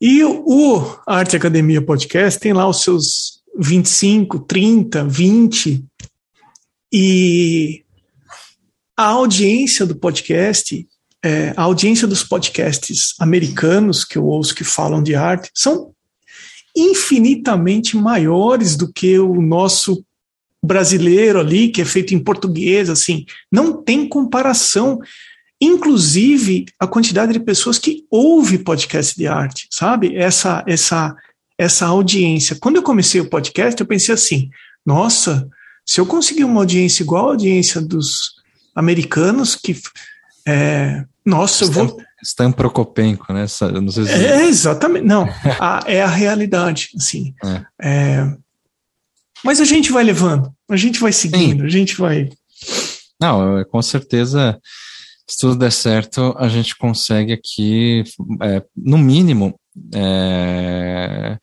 E o Arte Academia Podcast tem lá os seus 25, 30, 20. E a audiência do podcast, é, a audiência dos podcasts americanos que eu ouço que falam de arte, são infinitamente maiores do que o nosso brasileiro ali, que é feito em português, assim, não tem comparação. Inclusive, a quantidade de pessoas que ouve podcast de arte, sabe? Essa, essa, essa audiência. Quando eu comecei o podcast, eu pensei assim: nossa, se eu conseguir uma audiência igual a audiência dos americanos, que. É, nossa, Stan, eu vou. Stan Prokopenko, né? Não sei se... É, exatamente. Não, a, é a realidade, assim. É. É, mas a gente vai levando, a gente vai seguindo, Sim. a gente vai. Não, com certeza, se tudo der certo, a gente consegue aqui, é, no mínimo, é,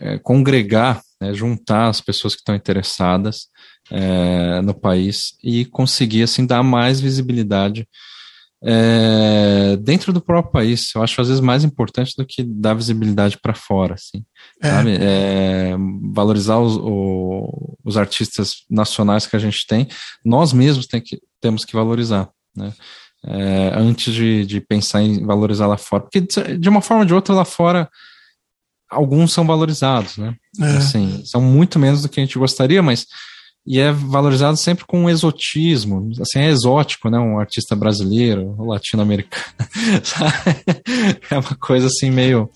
é, congregar, né, juntar as pessoas que estão interessadas é, no país e conseguir assim dar mais visibilidade é, dentro do próprio país. Eu acho às vezes mais importante do que dar visibilidade para fora, assim, é. sabe? É, valorizar os, o, os artistas nacionais que a gente tem, nós mesmos tem que, temos que valorizar, né? É, antes de, de pensar em valorizar lá fora, porque de uma forma ou de outra lá fora alguns são valorizados, né? É. Assim, são muito menos do que a gente gostaria, mas e é valorizado sempre com um exotismo, assim, é exótico, né? Um artista brasileiro, latino-americano, é uma coisa assim meio,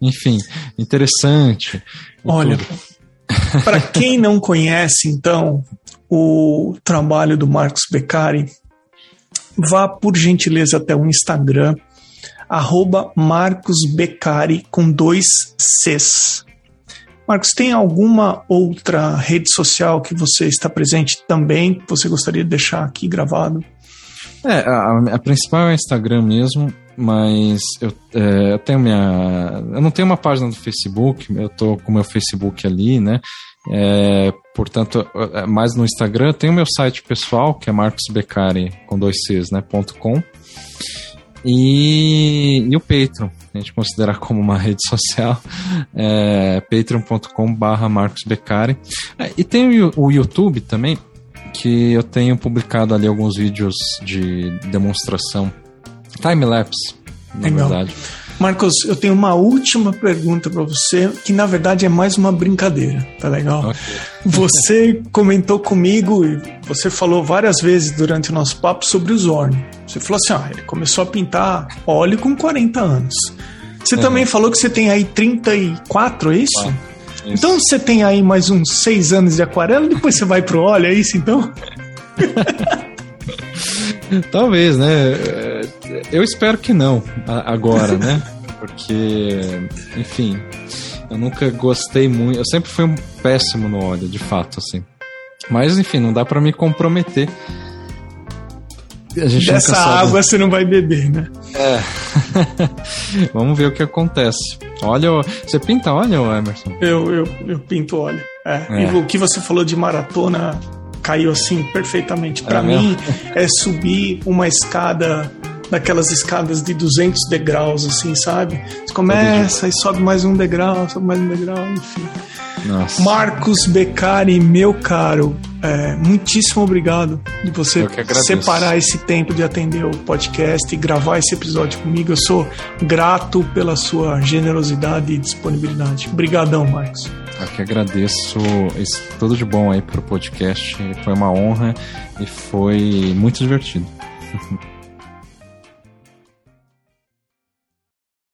enfim, interessante. Olha, para quem não conhece, então, o trabalho do Marcos Beccari, vá por gentileza até o Instagram, arroba Marcos Beccari com dois Cs. Marcos, tem alguma outra rede social que você está presente também, que você gostaria de deixar aqui gravado? É, a, a principal é o Instagram mesmo, mas eu, é, eu, tenho minha. Eu não tenho uma página do Facebook, eu tô com o meu Facebook ali, né? É, portanto, é, mais no Instagram, tem o meu site pessoal, que é marcosbecari, com dois Cs, né? Ponto .com. E, e o Patreon, a gente considerar como uma rede social, é patreon.com barra Marcos Beccari. É, e tem o, o YouTube também, que eu tenho publicado ali alguns vídeos de demonstração, time-lapse, na Legal. verdade. Marcos, eu tenho uma última pergunta para você, que na verdade é mais uma brincadeira, tá legal? Okay. Você comentou comigo e você falou várias vezes durante o nosso papo sobre o Zorn. Você falou assim: ah, ele começou a pintar óleo com 40 anos. Você uhum. também falou que você tem aí 34, é isso? Ah, isso? Então você tem aí mais uns 6 anos de aquarela, depois você vai pro óleo, é isso então? Talvez, né? Eu espero que não, agora, né? Porque, enfim, eu nunca gostei muito. Eu sempre fui um péssimo no óleo, de fato, assim. Mas, enfim, não dá para me comprometer. Dessa água você não vai beber, né? É. Vamos ver o que acontece. Óleo. Você pinta óleo, Emerson? Eu, eu, eu pinto óleo. É. É. E o que você falou de maratona caiu assim perfeitamente. Para é mim, é subir uma escada daquelas escadas de 200 degraus, assim, sabe? Você começa e sobe mais um degrau, sobe mais um degrau, enfim. Nossa. Marcos Beccari, meu caro, é, muitíssimo obrigado de você separar esse tempo de atender o podcast e gravar esse episódio comigo. Eu sou grato pela sua generosidade e disponibilidade. Obrigadão, Marcos. Eu que agradeço esse, tudo de bom aí pro podcast. Foi uma honra e foi muito divertido.